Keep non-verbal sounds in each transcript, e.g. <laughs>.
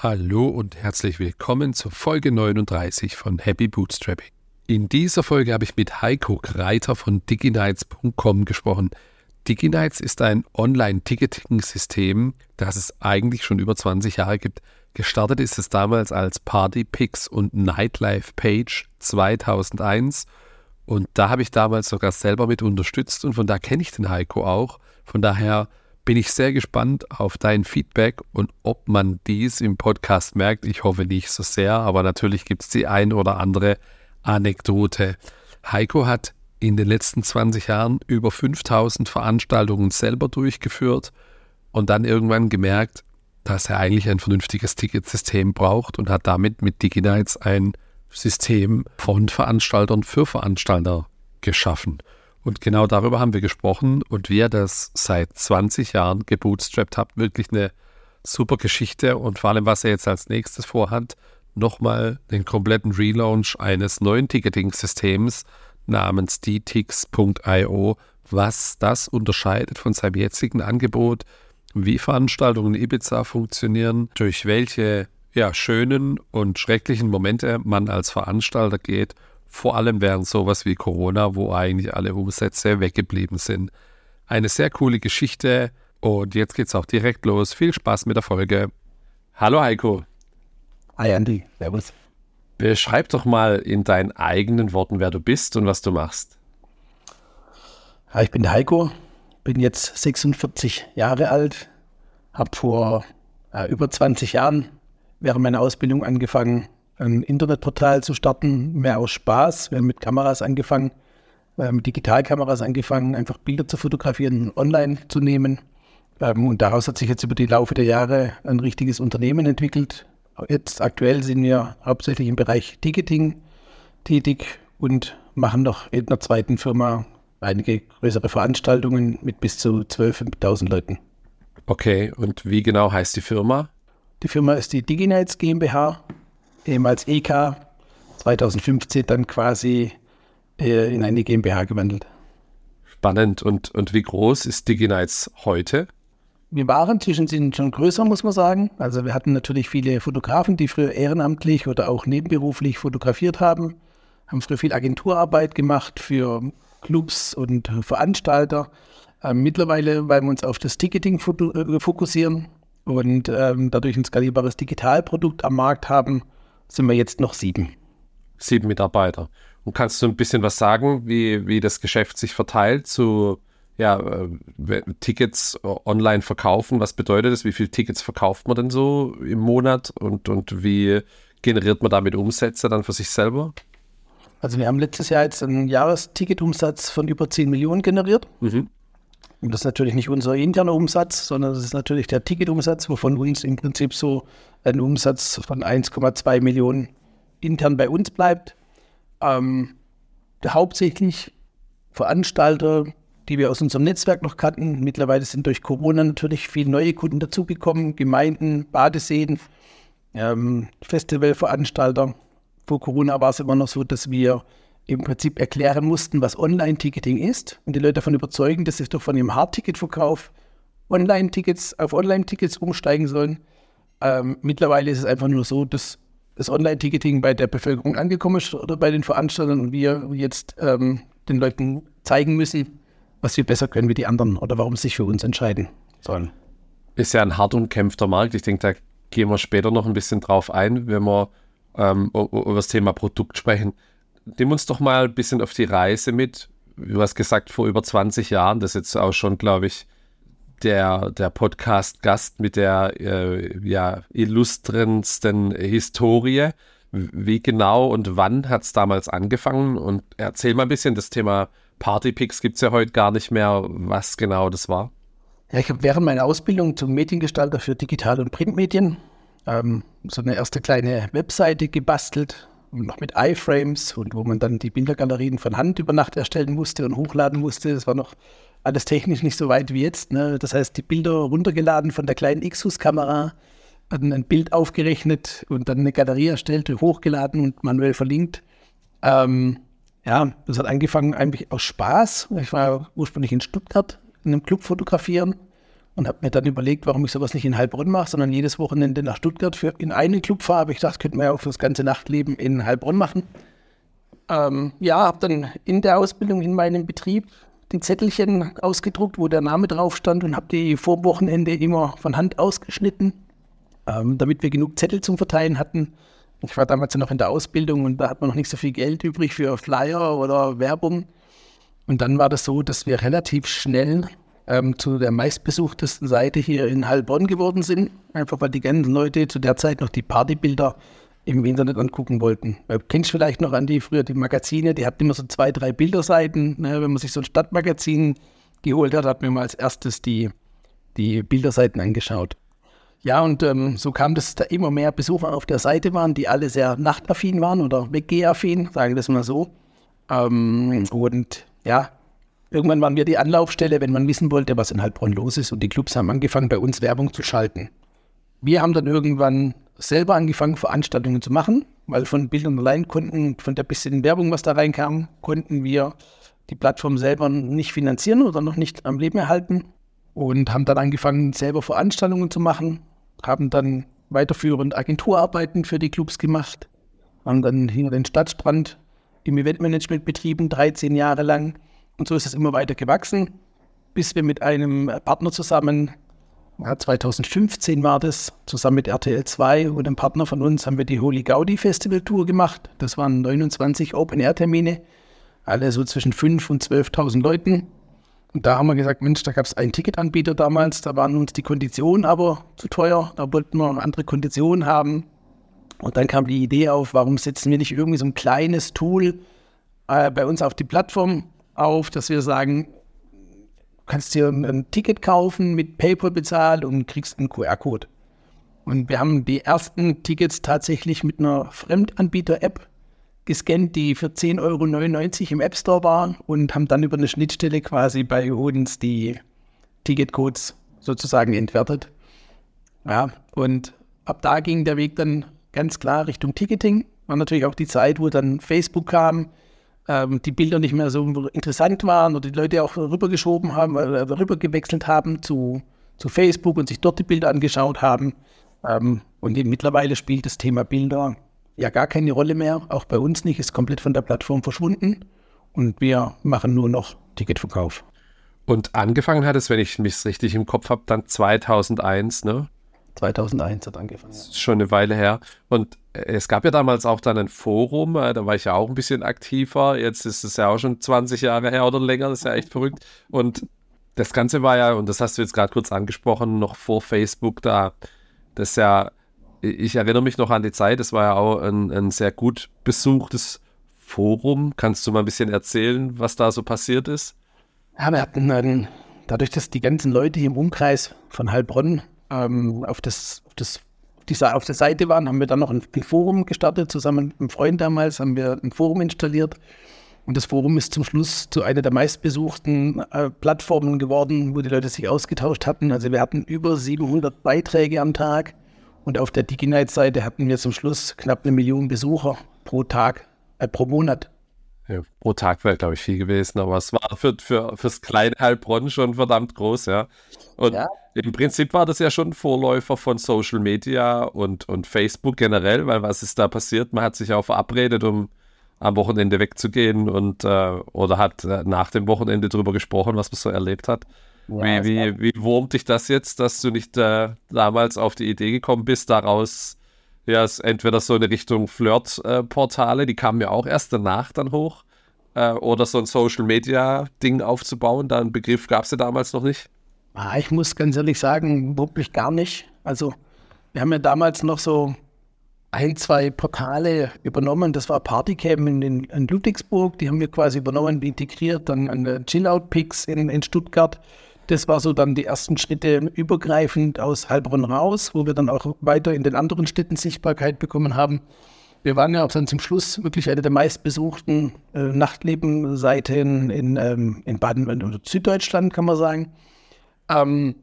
Hallo und herzlich willkommen zur Folge 39 von Happy Bootstrapping. In dieser Folge habe ich mit Heiko Kreiter von diginites.com gesprochen. DigiNights ist ein Online-Ticketing-System, das es eigentlich schon über 20 Jahre gibt. Gestartet ist es damals als Party Picks und Nightlife Page 2001 und da habe ich damals sogar selber mit unterstützt und von da kenne ich den Heiko auch. Von daher bin ich sehr gespannt auf dein Feedback und ob man dies im Podcast merkt. Ich hoffe nicht so sehr, aber natürlich gibt es die ein oder andere Anekdote. Heiko hat in den letzten 20 Jahren über 5000 Veranstaltungen selber durchgeführt und dann irgendwann gemerkt, dass er eigentlich ein vernünftiges Ticketsystem braucht und hat damit mit DigiNights ein System von Veranstaltern für Veranstalter geschaffen. Und genau darüber haben wir gesprochen. Und wie ihr das seit 20 Jahren gebootstrapped habt, wirklich eine super Geschichte. Und vor allem, was er jetzt als nächstes vorhat, nochmal den kompletten Relaunch eines neuen Ticketing-Systems namens dtix.io, was das unterscheidet von seinem jetzigen Angebot, wie Veranstaltungen in Ibiza funktionieren, durch welche ja, schönen und schrecklichen Momente man als Veranstalter geht vor allem während sowas wie Corona, wo eigentlich alle Umsätze weggeblieben sind. Eine sehr coole Geschichte und jetzt geht's auch direkt los. Viel Spaß mit der Folge. Hallo Heiko. Hi Andy, servus. Beschreib doch mal in deinen eigenen Worten, wer du bist und was du machst. Ja, ich bin der Heiko, bin jetzt 46 Jahre alt, habe vor äh, über 20 Jahren während meiner Ausbildung angefangen, ein Internetportal zu starten, mehr aus Spaß. Wir haben mit Kameras angefangen, mit Digitalkameras angefangen, einfach Bilder zu fotografieren, online zu nehmen. Ähm, und daraus hat sich jetzt über die Laufe der Jahre ein richtiges Unternehmen entwickelt. Jetzt aktuell sind wir hauptsächlich im Bereich Ticketing tätig und machen noch in einer zweiten Firma einige größere Veranstaltungen mit bis zu 12.000 Leuten. Okay, und wie genau heißt die Firma? Die Firma ist die DigiNights GmbH ehemals EK, 2015 dann quasi äh, in eine GmbH gewandelt. Spannend. Und, und wie groß ist DigiNights heute? Wir waren sind schon größer, muss man sagen. Also wir hatten natürlich viele Fotografen, die früher ehrenamtlich oder auch nebenberuflich fotografiert haben, haben früher viel Agenturarbeit gemacht für Clubs und Veranstalter. Ähm, mittlerweile, weil wir uns auf das Ticketing äh, fokussieren und ähm, dadurch ein skalierbares Digitalprodukt am Markt haben, sind wir jetzt noch sieben. Sieben Mitarbeiter. Und kannst du ein bisschen was sagen, wie, wie das Geschäft sich verteilt zu ja, äh, Tickets online verkaufen? Was bedeutet das? Wie viele Tickets verkauft man denn so im Monat und, und wie generiert man damit Umsätze dann für sich selber? Also wir haben letztes Jahr jetzt einen Jahresticketumsatz von über 10 Millionen generiert. Mhm. Und das ist natürlich nicht unser interner Umsatz, sondern das ist natürlich der Ticketumsatz, wovon uns im Prinzip so ein Umsatz von 1,2 Millionen intern bei uns bleibt. Ähm, hauptsächlich Veranstalter, die wir aus unserem Netzwerk noch kannten. Mittlerweile sind durch Corona natürlich viele neue Kunden dazugekommen, Gemeinden, Badeseen, ähm, Festivalveranstalter. Vor Corona war es immer noch so, dass wir im Prinzip erklären mussten, was Online-Ticketing ist und die Leute davon überzeugen, dass sie doch von ihrem Hardticketverkauf Online-Tickets auf Online-Tickets umsteigen sollen. Ähm, mittlerweile ist es einfach nur so, dass das Online-Ticketing bei der Bevölkerung angekommen ist oder bei den Veranstaltern und wir jetzt ähm, den Leuten zeigen müssen, was wir besser können wie die anderen oder warum sie sich für uns entscheiden sollen. Ist ja ein hart umkämpfter Markt. Ich denke, da gehen wir später noch ein bisschen drauf ein, wenn wir ähm, über das Thema Produkt sprechen nimm uns doch mal ein bisschen auf die Reise mit. Du hast gesagt, vor über 20 Jahren, das ist jetzt auch schon, glaube ich, der, der Podcast-Gast mit der äh, ja, illustrensten Historie. Wie genau und wann hat es damals angefangen? Und erzähl mal ein bisschen, das Thema Partypicks gibt es ja heute gar nicht mehr, was genau das war. Ja, ich habe während meiner Ausbildung zum Mediengestalter für Digital- und Printmedien ähm, so eine erste kleine Webseite gebastelt, noch mit iFrames und wo man dann die Bildergalerien von Hand über Nacht erstellen musste und hochladen musste. Das war noch alles technisch nicht so weit wie jetzt. Ne? Das heißt, die Bilder runtergeladen von der kleinen Xus-Kamera, ein Bild aufgerechnet und dann eine Galerie erstellt, hochgeladen und manuell verlinkt. Ähm, ja, das hat angefangen eigentlich aus Spaß. Ich war ursprünglich in Stuttgart in einem Club fotografieren und habe mir dann überlegt, warum ich sowas nicht in Heilbronn mache, sondern jedes Wochenende nach Stuttgart für in einen Club fahre. Aber ich dachte, könnte man ja auch für das ganze Nachtleben in Heilbronn machen. Ähm, ja, habe dann in der Ausbildung in meinem Betrieb die Zettelchen ausgedruckt, wo der Name drauf stand und habe die vor Wochenende immer von Hand ausgeschnitten, ähm, damit wir genug Zettel zum Verteilen hatten. Ich war damals ja noch in der Ausbildung und da hat man noch nicht so viel Geld übrig für Flyer oder Werbung. Und dann war das so, dass wir relativ schnell ähm, zu der meistbesuchtesten Seite hier in Heilbronn geworden sind. Einfach weil die ganzen Leute zu der Zeit noch die Partybilder im Internet angucken wollten. Du kennst vielleicht noch, an die früher die Magazine, die hatten immer so zwei, drei Bilderseiten. Ne? Wenn man sich so ein Stadtmagazin geholt hat, hat man mal als erstes die, die Bilderseiten angeschaut. Ja, und ähm, so kam das, dass da immer mehr Besucher auf der Seite waren, die alle sehr nachtaffin waren oder weggehaffin, sagen wir das mal so. Ähm, und ja, Irgendwann waren wir die Anlaufstelle, wenn man wissen wollte, was in Heilbronn los ist. Und die Clubs haben angefangen, bei uns Werbung zu schalten. Wir haben dann irgendwann selber angefangen, Veranstaltungen zu machen, weil von Bildern allein konnten, von der bisschen Werbung, was da reinkam, konnten wir die Plattform selber nicht finanzieren oder noch nicht am Leben erhalten. Und haben dann angefangen, selber Veranstaltungen zu machen, haben dann weiterführend Agenturarbeiten für die Clubs gemacht, haben dann hier den Stadtstrand im Eventmanagement betrieben, 13 Jahre lang und so ist es immer weiter gewachsen, bis wir mit einem Partner zusammen, ja, 2015 war das, zusammen mit RTL 2 und einem Partner von uns haben wir die Holy Gaudi Festival Tour gemacht. Das waren 29 Open-Air-Termine, alle so zwischen 5.000 und 12.000 Leuten. Und da haben wir gesagt, Mensch, da gab es einen Ticketanbieter damals, da waren uns die Konditionen aber zu teuer, da wollten wir andere Konditionen haben. Und dann kam die Idee auf, warum setzen wir nicht irgendwie so ein kleines Tool äh, bei uns auf die Plattform, auf, dass wir sagen, du kannst dir ein Ticket kaufen, mit PayPal bezahlen und kriegst einen QR-Code. Und wir haben die ersten Tickets tatsächlich mit einer Fremdanbieter-App gescannt, die für 10,99 Euro im App Store waren und haben dann über eine Schnittstelle quasi bei uns die Ticketcodes sozusagen entwertet. Ja, und ab da ging der Weg dann ganz klar Richtung Ticketing. War natürlich auch die Zeit, wo dann Facebook kam, ähm, die Bilder nicht mehr so interessant waren oder die Leute auch rübergeschoben haben, äh, rüber gewechselt haben zu, zu Facebook und sich dort die Bilder angeschaut haben. Ähm, und mittlerweile spielt das Thema Bilder ja gar keine Rolle mehr, auch bei uns nicht, ist komplett von der Plattform verschwunden und wir machen nur noch Ticketverkauf. Und angefangen hat es, wenn ich mich richtig im Kopf habe, dann 2001, ne? 2001 hat angefangen. Das ist schon eine Weile her. Und äh, es gab ja damals auch dann ein Forum, äh, da war ich ja auch ein bisschen aktiver. Jetzt ist es ja auch schon 20 Jahre her oder länger, das ist ja echt verrückt. Und das Ganze war ja, und das hast du jetzt gerade kurz angesprochen, noch vor Facebook da. Das ist ja, ich erinnere mich noch an die Zeit, das war ja auch ein, ein sehr gut besuchtes Forum. Kannst du mal ein bisschen erzählen, was da so passiert ist? Ja, wir hatten dann, dadurch, dass die ganzen Leute hier im Umkreis von Heilbronn ähm, auf, das, auf, das, dieser, auf der Seite waren, haben wir dann noch ein, ein, Forum gestartet. Zusammen mit einem Freund damals haben wir ein Forum installiert. Und das Forum ist zum Schluss zu einer der meistbesuchten äh, Plattformen geworden, wo die Leute sich ausgetauscht hatten. Also wir hatten über 700 Beiträge am Tag. Und auf der DigiNight-Seite hatten wir zum Schluss knapp eine Million Besucher pro Tag, äh, pro Monat. Ja, pro Tag wäre, glaube ich, viel gewesen, aber es war für, für, fürs kleine Heilbronn schon verdammt groß, ja. Und ja. im Prinzip war das ja schon ein Vorläufer von Social Media und, und Facebook generell, weil was ist da passiert? Man hat sich auch verabredet, um am Wochenende wegzugehen und äh, oder hat äh, nach dem Wochenende darüber gesprochen, was man so erlebt hat. Ja, wie, wie, wie wurmt dich das jetzt, dass du nicht äh, damals auf die Idee gekommen bist, daraus ja, ist entweder so eine Richtung Flirt-Portale, die kamen ja auch erst danach dann hoch, äh, oder so ein Social-Media-Ding aufzubauen. Da einen Begriff gab es ja damals noch nicht. Ah, ich muss ganz ehrlich sagen, wirklich gar nicht. Also, wir haben ja damals noch so ein, zwei Portale übernommen. Das war Partycam in, in, in Ludwigsburg, die haben wir quasi übernommen, integriert. Dann an Chillout-Picks in, in Stuttgart. Das war so dann die ersten Schritte übergreifend aus Heilbronn raus, wo wir dann auch weiter in den anderen Städten Sichtbarkeit bekommen haben. Wir waren ja auch dann zum Schluss wirklich eine der meistbesuchten äh, Nachtlebenseiten in, ähm, in Baden- und Süddeutschland, kann man sagen. Ähm,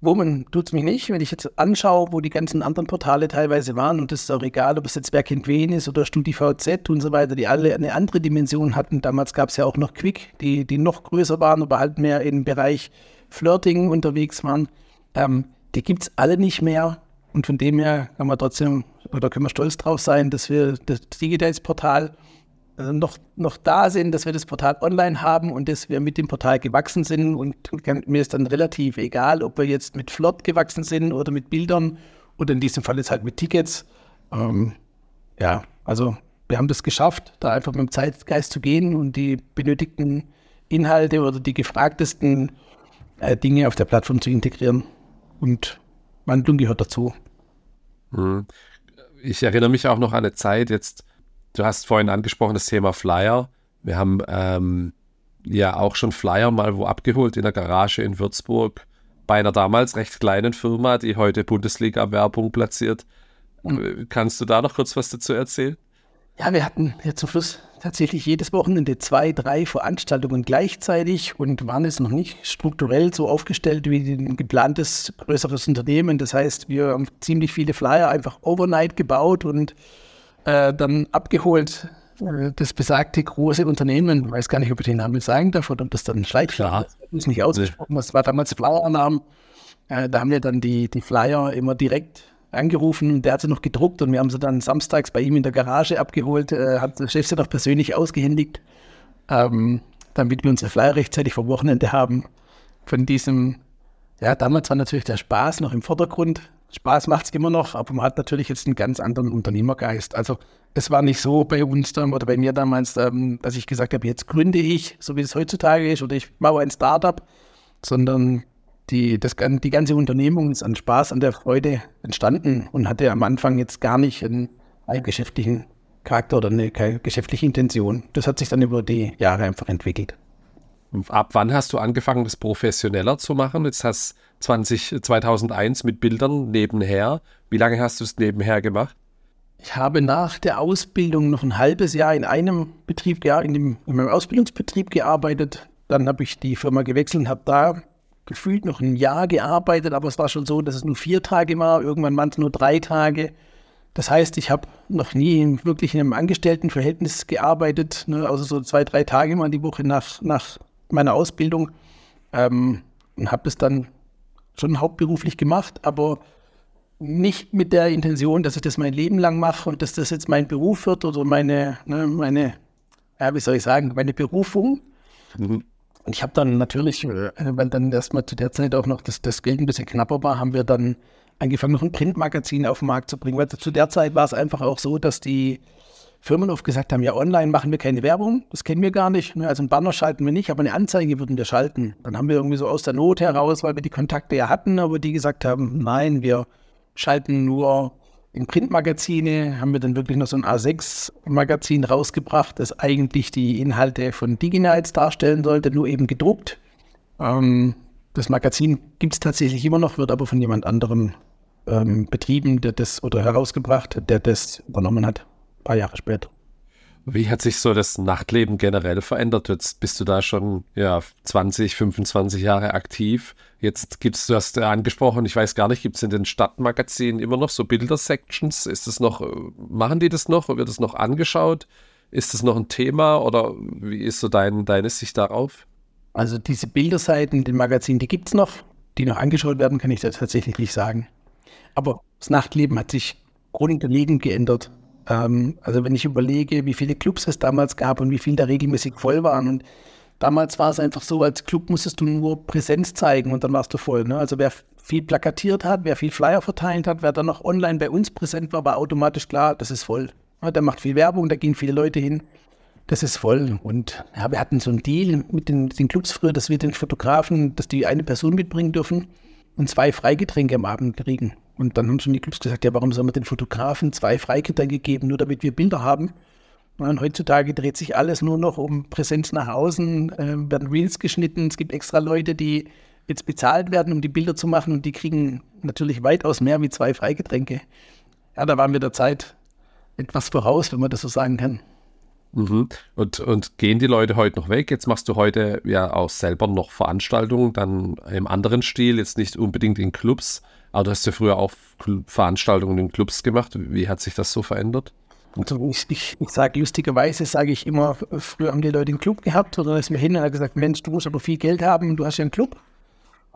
Wurmen tut es mich nicht, wenn ich jetzt anschaue, wo die ganzen anderen Portale teilweise waren, und das ist auch egal, ob es jetzt Wer kennt wen ist oder StudiVZ und so weiter, die alle eine andere Dimension hatten. Damals gab es ja auch noch Quick, die, die noch größer waren, aber halt mehr im Bereich Flirting unterwegs waren, ähm, die gibt es alle nicht mehr. Und von dem her kann man trotzdem, oder können wir stolz drauf sein, dass wir das Digititätsportal äh, noch, noch da sind, dass wir das Portal online haben und dass wir mit dem Portal gewachsen sind. Und mir ist dann relativ egal, ob wir jetzt mit Flot gewachsen sind oder mit Bildern oder in diesem Fall jetzt halt mit Tickets. Ähm, ja, also wir haben das geschafft, da einfach mit dem Zeitgeist zu gehen und die benötigten Inhalte oder die gefragtesten äh, Dinge auf der Plattform zu integrieren. Und Wandlung gehört dazu. Hm. Ich erinnere mich auch noch an eine Zeit, jetzt, du hast vorhin angesprochen, das Thema Flyer. Wir haben ähm, ja auch schon Flyer mal wo abgeholt in der Garage in Würzburg bei einer damals recht kleinen Firma, die heute Bundesliga-Werbung platziert. Mhm. Kannst du da noch kurz was dazu erzählen? Ja, wir hatten ja zum Schluss tatsächlich jedes Wochenende zwei, drei Veranstaltungen gleichzeitig und waren es noch nicht strukturell so aufgestellt wie ein geplantes größeres Unternehmen. Das heißt, wir haben ziemlich viele Flyer einfach overnight gebaut und äh, dann abgeholt. Äh, das besagte große Unternehmen, ich weiß gar nicht, ob ich den Namen sagen darf oder ob das dann Schleitflyer ist, nicht ausgesprochen. Das war damals Flyer-Namen. Äh, da haben wir dann die, die Flyer immer direkt angerufen und der hat sie noch gedruckt und wir haben sie dann samstags bei ihm in der Garage abgeholt, äh, hat der Chef sie noch persönlich ausgehändigt, ähm, damit wir unsere Flyer rechtzeitig vom Wochenende haben. Von diesem, ja, damals war natürlich der Spaß noch im Vordergrund. Spaß macht es immer noch, aber man hat natürlich jetzt einen ganz anderen Unternehmergeist. Also es war nicht so bei uns dann, oder bei mir damals, ähm, dass ich gesagt habe, jetzt gründe ich, so wie es heutzutage ist, oder ich baue ein Startup, sondern die, das, die ganze Unternehmung ist an Spaß, an der Freude entstanden und hatte am Anfang jetzt gar nicht einen, einen geschäftlichen Charakter oder eine geschäftliche Intention. Das hat sich dann über die Jahre einfach entwickelt. Ab wann hast du angefangen, das professioneller zu machen? Jetzt hast du 2001 mit Bildern nebenher. Wie lange hast du es nebenher gemacht? Ich habe nach der Ausbildung noch ein halbes Jahr in einem Betrieb, in, dem, in meinem Ausbildungsbetrieb gearbeitet. Dann habe ich die Firma gewechselt und habe da gefühlt noch ein Jahr gearbeitet, aber es war schon so, dass es nur vier Tage war, irgendwann waren es nur drei Tage. Das heißt, ich habe noch nie wirklich in einem Angestelltenverhältnis gearbeitet, ne, also so zwei, drei Tage mal die Woche nach, nach meiner Ausbildung ähm, und habe das dann schon hauptberuflich gemacht, aber nicht mit der Intention, dass ich das mein Leben lang mache und dass das jetzt mein Beruf wird oder meine, ne, meine, ja, wie soll ich sagen, meine Berufung. Mhm. Und ich habe dann natürlich, äh, weil dann erstmal zu der Zeit auch noch das, das Geld ein bisschen knapper war, haben wir dann angefangen, noch ein Printmagazin auf den Markt zu bringen. Weil zu der Zeit war es einfach auch so, dass die Firmen oft gesagt haben, ja, online machen wir keine Werbung, das kennen wir gar nicht. Ne? Also einen Banner schalten wir nicht, aber eine Anzeige würden wir schalten. Dann haben wir irgendwie so aus der Not heraus, weil wir die Kontakte ja hatten, aber die gesagt haben, nein, wir schalten nur in Printmagazine haben wir dann wirklich noch so ein A6-Magazin rausgebracht, das eigentlich die Inhalte von DigiNights darstellen sollte, nur eben gedruckt. Ähm, das Magazin gibt es tatsächlich immer noch, wird aber von jemand anderem ähm, betrieben, der das oder herausgebracht, der das übernommen hat, paar Jahre später. Wie hat sich so das Nachtleben generell verändert? Jetzt bist du da schon ja, 20, 25 Jahre aktiv. Jetzt gibt es, du hast angesprochen, ich weiß gar nicht, gibt es in den Stadtmagazinen immer noch so Bilder-Sections? Ist das noch, machen die das noch? Wird das noch angeschaut? Ist das noch ein Thema oder wie ist so dein, deine Sicht darauf? Also diese Bilderseiten in den Magazinen, die gibt es noch. Die noch angeschaut werden, kann ich da tatsächlich nicht sagen. Aber das Nachtleben hat sich grundlegend geändert. Ähm, also wenn ich überlege, wie viele Clubs es damals gab und wie viele da regelmäßig voll waren und damals war es einfach so, als Club musstest du nur Präsenz zeigen und dann warst du voll. Ne? Also wer viel plakatiert hat, wer viel Flyer verteilt hat, wer dann noch online bei uns präsent war, war automatisch klar, das ist voll. Ja, der macht viel Werbung, da gehen viele Leute hin. Das ist voll. Und ja, wir hatten so einen Deal mit den, den Clubs früher, dass wir den Fotografen, dass die eine Person mitbringen dürfen und zwei Freigetränke am Abend kriegen. Und dann haben schon die Clubs gesagt, ja, warum soll man den Fotografen zwei Freigetränke geben, nur damit wir Bilder haben? Und heutzutage dreht sich alles nur noch um Präsenz nach außen, äh, werden Reels geschnitten. Es gibt extra Leute, die jetzt bezahlt werden, um die Bilder zu machen und die kriegen natürlich weitaus mehr wie zwei Freigetränke. Ja, da waren wir der Zeit etwas voraus, wenn man das so sagen kann. Mhm. Und, und gehen die Leute heute noch weg? Jetzt machst du heute ja auch selber noch Veranstaltungen, dann im anderen Stil, jetzt nicht unbedingt in Clubs. Aber du hast ja früher auch Veranstaltungen in Clubs gemacht. Wie hat sich das so verändert? Also ich, ich, ich sage lustigerweise, sage ich immer, früher haben die Leute einen Club gehabt oder ist mir hin und hat gesagt, Mensch, du musst aber viel Geld haben, du hast ja einen Club.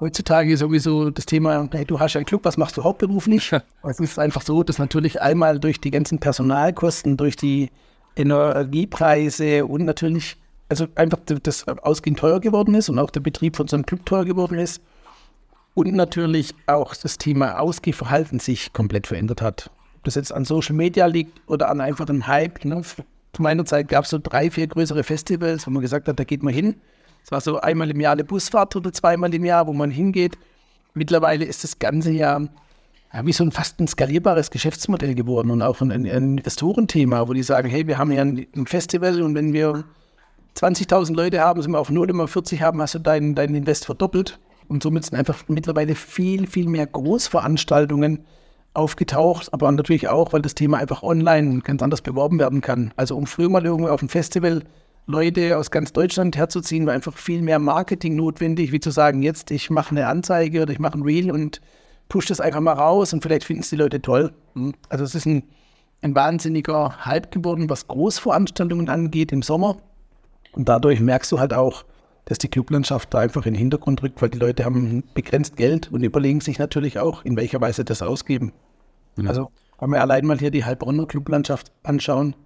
heutzutage sowieso das Thema, hey, du hast ja einen Club, was machst du hauptberuflich? <laughs> es ist einfach so, dass natürlich einmal durch die ganzen Personalkosten, durch die Energiepreise und natürlich, also einfach das Ausgehen teuer geworden ist und auch der Betrieb von so einem Club teuer geworden ist. Und natürlich auch das Thema Ausgehverhalten sich komplett verändert hat. Ob das jetzt an Social Media liegt oder an einfach einem Hype. Ne? Zu meiner Zeit gab es so drei, vier größere Festivals, wo man gesagt hat, da geht man hin. Es war so einmal im Jahr eine Busfahrt oder zweimal im Jahr, wo man hingeht. Mittlerweile ist das ganze Jahr ja, wie so ein fast ein skalierbares Geschäftsmodell geworden und auch ein, ein Investorenthema, wo die sagen, hey, wir haben ja ein, ein Festival und wenn wir 20.000 Leute haben, sind wir auf 0, immer 40 haben, hast du deinen dein Invest verdoppelt. Und somit sind einfach mittlerweile viel, viel mehr Großveranstaltungen aufgetaucht, aber natürlich auch, weil das Thema einfach online ganz anders beworben werden kann. Also um früher mal irgendwo auf ein Festival Leute aus ganz Deutschland herzuziehen, war einfach viel mehr Marketing notwendig, wie zu sagen, jetzt ich mache eine Anzeige oder ich mache ein Reel und push das einfach mal raus und vielleicht finden es die Leute toll. Hm. Also es ist ein, ein wahnsinniger Hype geworden, was Großveranstaltungen angeht im Sommer. Und dadurch merkst du halt auch, dass die Clublandschaft da einfach in den Hintergrund rückt, weil die Leute haben begrenzt Geld und überlegen sich natürlich auch, in welcher Weise das ausgeben. Mhm. Also wenn wir allein mal hier die Heilbronner Clublandschaft anschauen,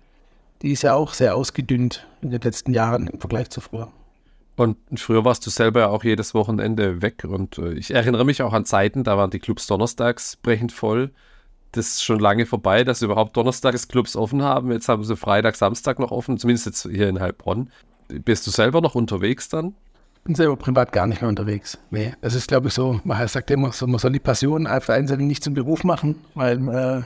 die ist ja auch sehr ausgedünnt in den letzten Jahren im Vergleich zu früher. Und früher warst du selber ja auch jedes Wochenende weg. Und äh, ich erinnere mich auch an Zeiten, da waren die Clubs donnerstags brechend voll. Das ist schon lange vorbei, dass überhaupt donnerstags Clubs offen haben. Jetzt haben sie Freitag, Samstag noch offen, zumindest jetzt hier in Heilbronn. Bist du selber noch unterwegs dann? Ich bin selber privat gar nicht mehr unterwegs. Nee, das ist, glaube ich, so, man sagt immer, so, man soll die Passion auf der einen Seite nicht zum Beruf machen, weil äh,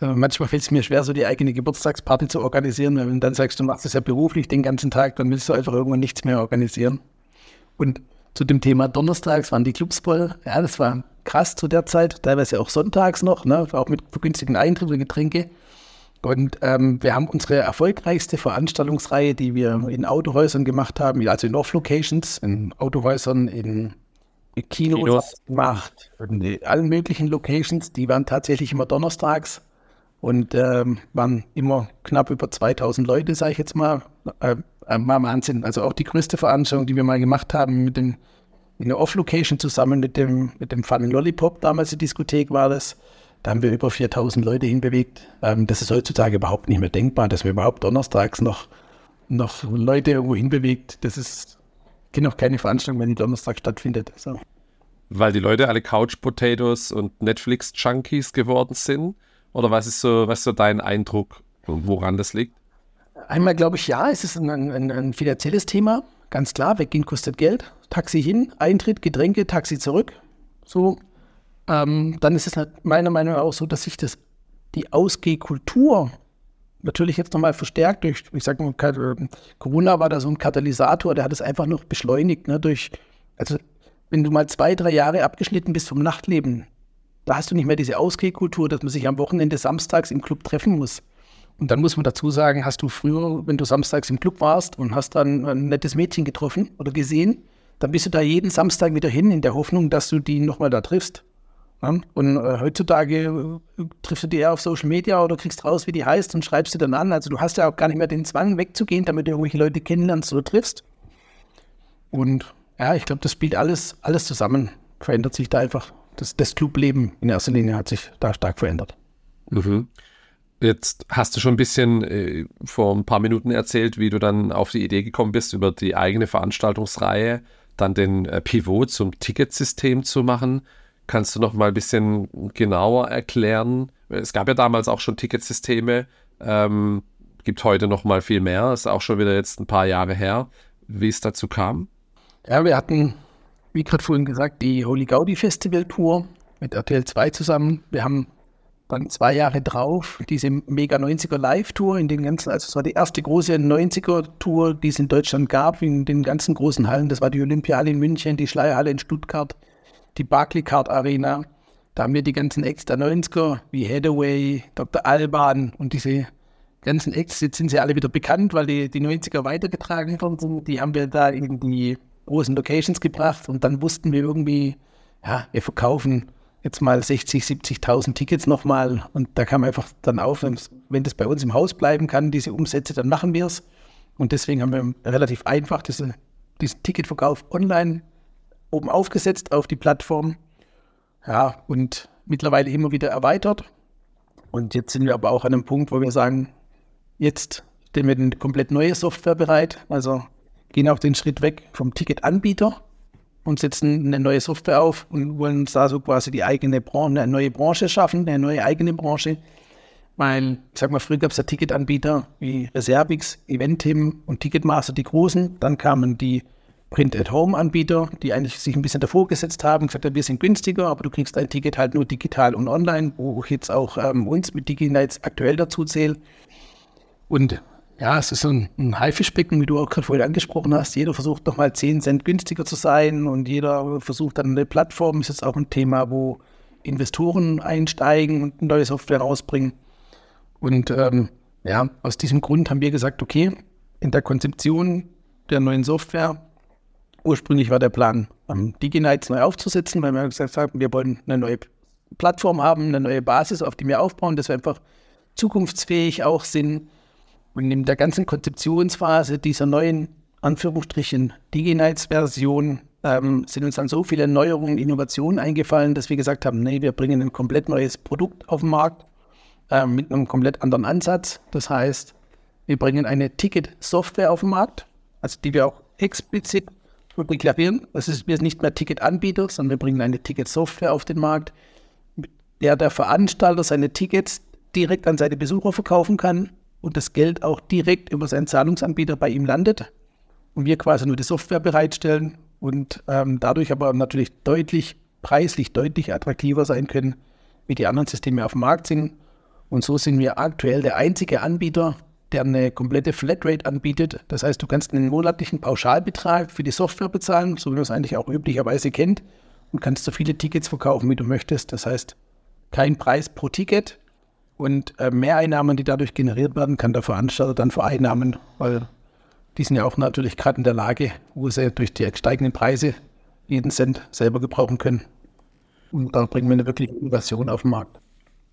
manchmal fällt es mir schwer, so die eigene Geburtstagsparty zu organisieren. Wenn du dann sagst, du machst es ja beruflich den ganzen Tag, dann willst du einfach irgendwann nichts mehr organisieren. Und zu dem Thema Donnerstags waren die Clubs voll. Ja, das war krass zu der Zeit, teilweise auch sonntags noch, ne? auch mit vergünstigten Eintritt und Getränke. Und ähm, wir haben unsere erfolgreichste Veranstaltungsreihe, die wir in Autohäusern gemacht haben, also in Off-Locations, in Autohäusern, in Kinos, Kinos. gemacht, in allen möglichen Locations, die waren tatsächlich immer donnerstags und ähm, waren immer knapp über 2000 Leute, sage ich jetzt mal. Äh, äh, war Wahnsinn. Also auch die größte Veranstaltung, die wir mal gemacht haben mit dem in der Off-Location zusammen mit dem, mit dem Fun Lollipop, damals die Diskothek war das. Da haben wir über 4000 Leute hinbewegt. Ähm, das ist heutzutage überhaupt nicht mehr denkbar, dass wir überhaupt donnerstags noch, noch Leute irgendwo hinbewegt. Das ist kenne auch keine Veranstaltung, wenn die Donnerstag stattfindet. So. Weil die Leute alle Couch Potatoes und Netflix Junkies geworden sind? Oder was ist so, was ist so dein Eindruck, woran das liegt? Einmal glaube ich, ja, es ist ein, ein, ein, finanzielles Thema. Ganz klar, weggehen kostet Geld. Taxi hin, Eintritt, Getränke, Taxi zurück. So. Ähm, dann ist es halt meiner Meinung nach auch so, dass sich das, die Ausgehkultur natürlich jetzt nochmal verstärkt durch, ich sage mal, Corona war da so ein Katalysator, der hat es einfach noch beschleunigt, ne, durch, also wenn du mal zwei, drei Jahre abgeschnitten bist vom Nachtleben, da hast du nicht mehr diese Ausgehkultur, dass man sich am Wochenende samstags im Club treffen muss. Und dann muss man dazu sagen, hast du früher, wenn du samstags im Club warst und hast dann ein nettes Mädchen getroffen oder gesehen, dann bist du da jeden Samstag wieder hin in der Hoffnung, dass du die nochmal da triffst. Und äh, heutzutage äh, triffst du die eher auf Social Media oder kriegst raus, wie die heißt und schreibst sie dann an. Also du hast ja auch gar nicht mehr den Zwang wegzugehen, damit du irgendwelche Leute kennenlernst oder triffst. Und ja, ich glaube, das spielt alles, alles zusammen. Verändert sich da einfach das, das Clubleben in erster Linie hat sich da stark verändert. Mhm. Jetzt hast du schon ein bisschen äh, vor ein paar Minuten erzählt, wie du dann auf die Idee gekommen bist, über die eigene Veranstaltungsreihe dann den äh, Pivot zum Ticketsystem zu machen. Kannst du noch mal ein bisschen genauer erklären? Es gab ja damals auch schon Ticketsysteme, ähm, gibt heute noch mal viel mehr. Ist auch schon wieder jetzt ein paar Jahre her, wie es dazu kam. Ja, wir hatten wie gerade vorhin gesagt, die Holy Gaudi Festival Tour mit RTL 2 zusammen. Wir haben dann zwei Jahre drauf diese Mega 90er Live Tour in den ganzen, also es war die erste große 90er Tour, die es in Deutschland gab, in den ganzen großen Hallen. Das war die Olympiahalle in München, die Schleierhalle in Stuttgart, die Barclaycard Arena. Da haben wir die ganzen Acts der 90er, wie Hathaway, Dr. Alban und diese ganzen Acts, jetzt sind sie alle wieder bekannt, weil die, die 90er weitergetragen worden sind. Die haben wir da in die großen Locations gebracht und dann wussten wir irgendwie, ja, wir verkaufen jetzt mal 60, 70.000 Tickets nochmal und da kam einfach dann auf, wenn das bei uns im Haus bleiben kann, diese Umsätze, dann machen wir es. Und deswegen haben wir relativ einfach diese, diesen Ticketverkauf online oben aufgesetzt auf die Plattform. Ja, und mittlerweile immer wieder erweitert. Und jetzt sind wir aber auch an einem Punkt, wo wir sagen, jetzt stellen wir eine komplett neue Software bereit. Also gehen auch den Schritt weg vom Ticketanbieter und setzen eine neue Software auf und wollen da so quasi die eigene Branche, eine neue Branche schaffen, eine neue eigene Branche. Weil, ich sag mal, früher gab es ja Ticketanbieter wie Reservix, Eventim und Ticketmaster, die großen. Dann kamen die Print-at-Home-Anbieter, die eigentlich sich ein bisschen davor gesetzt haben, gesagt haben, wir sind günstiger, aber du kriegst dein Ticket halt nur digital und online, wo ich jetzt auch ähm, uns mit DigiNights aktuell dazu zähle. Und ja, es ist so ein, ein Haifischbecken, wie du auch gerade vorhin angesprochen hast. Jeder versucht nochmal 10 Cent günstiger zu sein und jeder versucht dann eine Plattform. Ist jetzt auch ein Thema, wo Investoren einsteigen und neue Software rausbringen. Und ähm, ja, aus diesem Grund haben wir gesagt, okay, in der Konzeption der neuen Software, ursprünglich war der Plan, ähm, DigiNights neu aufzusetzen, weil wir gesagt haben, wir wollen eine neue Plattform haben, eine neue Basis, auf die wir aufbauen, dass wir einfach zukunftsfähig auch sind und in der ganzen Konzeptionsphase dieser neuen, Anführungsstrichen, DigiNights-Version ähm, sind uns dann so viele Neuerungen, Innovationen eingefallen, dass wir gesagt haben, nee, wir bringen ein komplett neues Produkt auf den Markt äh, mit einem komplett anderen Ansatz. Das heißt, wir bringen eine Ticket-Software auf den Markt, also die wir auch explizit deklarieren. Das ist, wir sind nicht mehr Ticketanbieter, sondern wir bringen eine Ticket-Software auf den Markt, mit der der Veranstalter seine Tickets direkt an seine Besucher verkaufen kann und das Geld auch direkt über seinen Zahlungsanbieter bei ihm landet und wir quasi nur die Software bereitstellen und ähm, dadurch aber natürlich deutlich, preislich deutlich attraktiver sein können, wie die anderen Systeme auf dem Markt sind. Und so sind wir aktuell der einzige Anbieter, der eine komplette Flatrate anbietet. Das heißt, du kannst einen monatlichen Pauschalbetrag für die Software bezahlen, so wie man es eigentlich auch üblicherweise kennt, und kannst so viele Tickets verkaufen, wie du möchtest. Das heißt, kein Preis pro Ticket, und äh, Mehreinnahmen, die dadurch generiert werden, kann der Veranstalter dann vereinnahmen, weil die sind ja auch natürlich gerade in der Lage, wo sie durch die steigenden Preise jeden Cent selber gebrauchen können. Und da bringen wir eine wirkliche Innovation auf den Markt.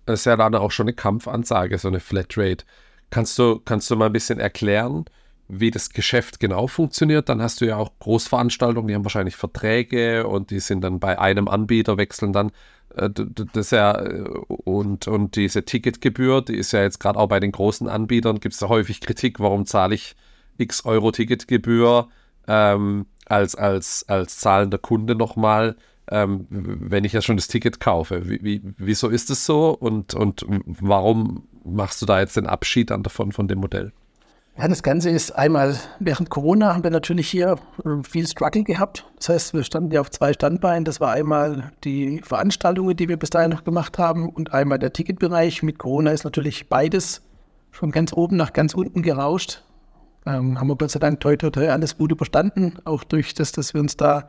Das ist ja dann auch schon eine Kampfansage, so eine Flatrate. Kannst du, kannst du mal ein bisschen erklären, wie das Geschäft genau funktioniert? Dann hast du ja auch Großveranstaltungen, die haben wahrscheinlich Verträge und die sind dann bei einem Anbieter, wechseln dann. Äh, das ja, äh, und, und diese Ticketgebühr, die ist ja jetzt gerade auch bei den großen Anbietern, gibt es da häufig Kritik, warum zahle ich x Euro Ticketgebühr ähm, als, als, als zahlender Kunde nochmal, ähm, wenn ich ja schon das Ticket kaufe. Wie, wie, wieso ist es so und, und warum machst du da jetzt den Abschied dann davon von dem Modell? Ja, das Ganze ist einmal während Corona haben wir natürlich hier äh, viel Struggle gehabt. Das heißt, wir standen ja auf zwei Standbeinen. Das war einmal die Veranstaltungen, die wir bis dahin noch gemacht haben und einmal der Ticketbereich. Mit Corona ist natürlich beides von ganz oben nach ganz unten gerauscht. Ähm, haben wir Gott sei Dank toi, toi, toi alles gut überstanden. Auch durch das, dass wir uns da,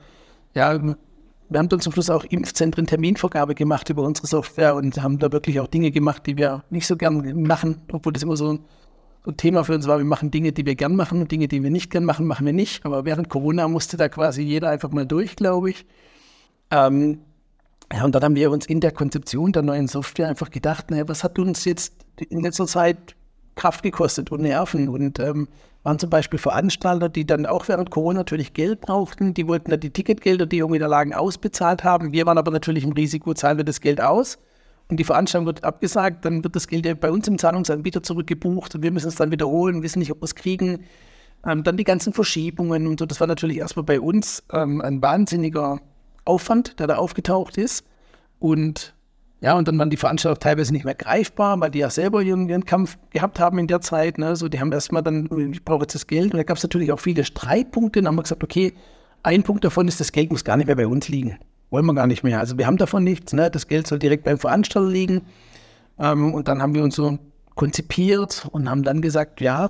ja, wir haben dann zum Schluss auch Impfzentren Terminvergabe gemacht über unsere Software und haben da wirklich auch Dinge gemacht, die wir nicht so gern machen, obwohl das immer so so Thema für uns war, wir machen Dinge, die wir gern machen und Dinge, die wir nicht gern machen, machen wir nicht. Aber während Corona musste da quasi jeder einfach mal durch, glaube ich. Ähm, ja, und dann haben wir uns in der Konzeption der neuen Software einfach gedacht, naja, was hat uns jetzt in letzter Zeit Kraft gekostet und Nerven und ähm, waren zum Beispiel Veranstalter, die dann auch während Corona natürlich Geld brauchten. Die wollten dann die Ticketgelder, die irgendwie da lagen, ausbezahlt haben. Wir waren aber natürlich im Risiko, zahlen wir das Geld aus und die Veranstaltung wird abgesagt, dann wird das Geld ja bei uns im Zahlungsanbieter zurückgebucht und wir müssen es dann wiederholen, wissen nicht, ob wir es kriegen. Ähm, dann die ganzen Verschiebungen und so. Das war natürlich erstmal bei uns ähm, ein wahnsinniger Aufwand, der da aufgetaucht ist. Und ja, und dann waren die Veranstalter teilweise nicht mehr greifbar, weil die ja selber ihren, Kampf gehabt haben in der Zeit. Ne? So, die haben erstmal dann, ich brauche jetzt das Geld. Und da gab es natürlich auch viele Streitpunkte. Dann haben wir gesagt, okay, ein Punkt davon ist, das Geld muss gar nicht mehr bei uns liegen wollen wir gar nicht mehr. Also wir haben davon nichts. Ne? Das Geld soll direkt beim Veranstalter liegen. Ähm, und dann haben wir uns so konzipiert und haben dann gesagt, ja,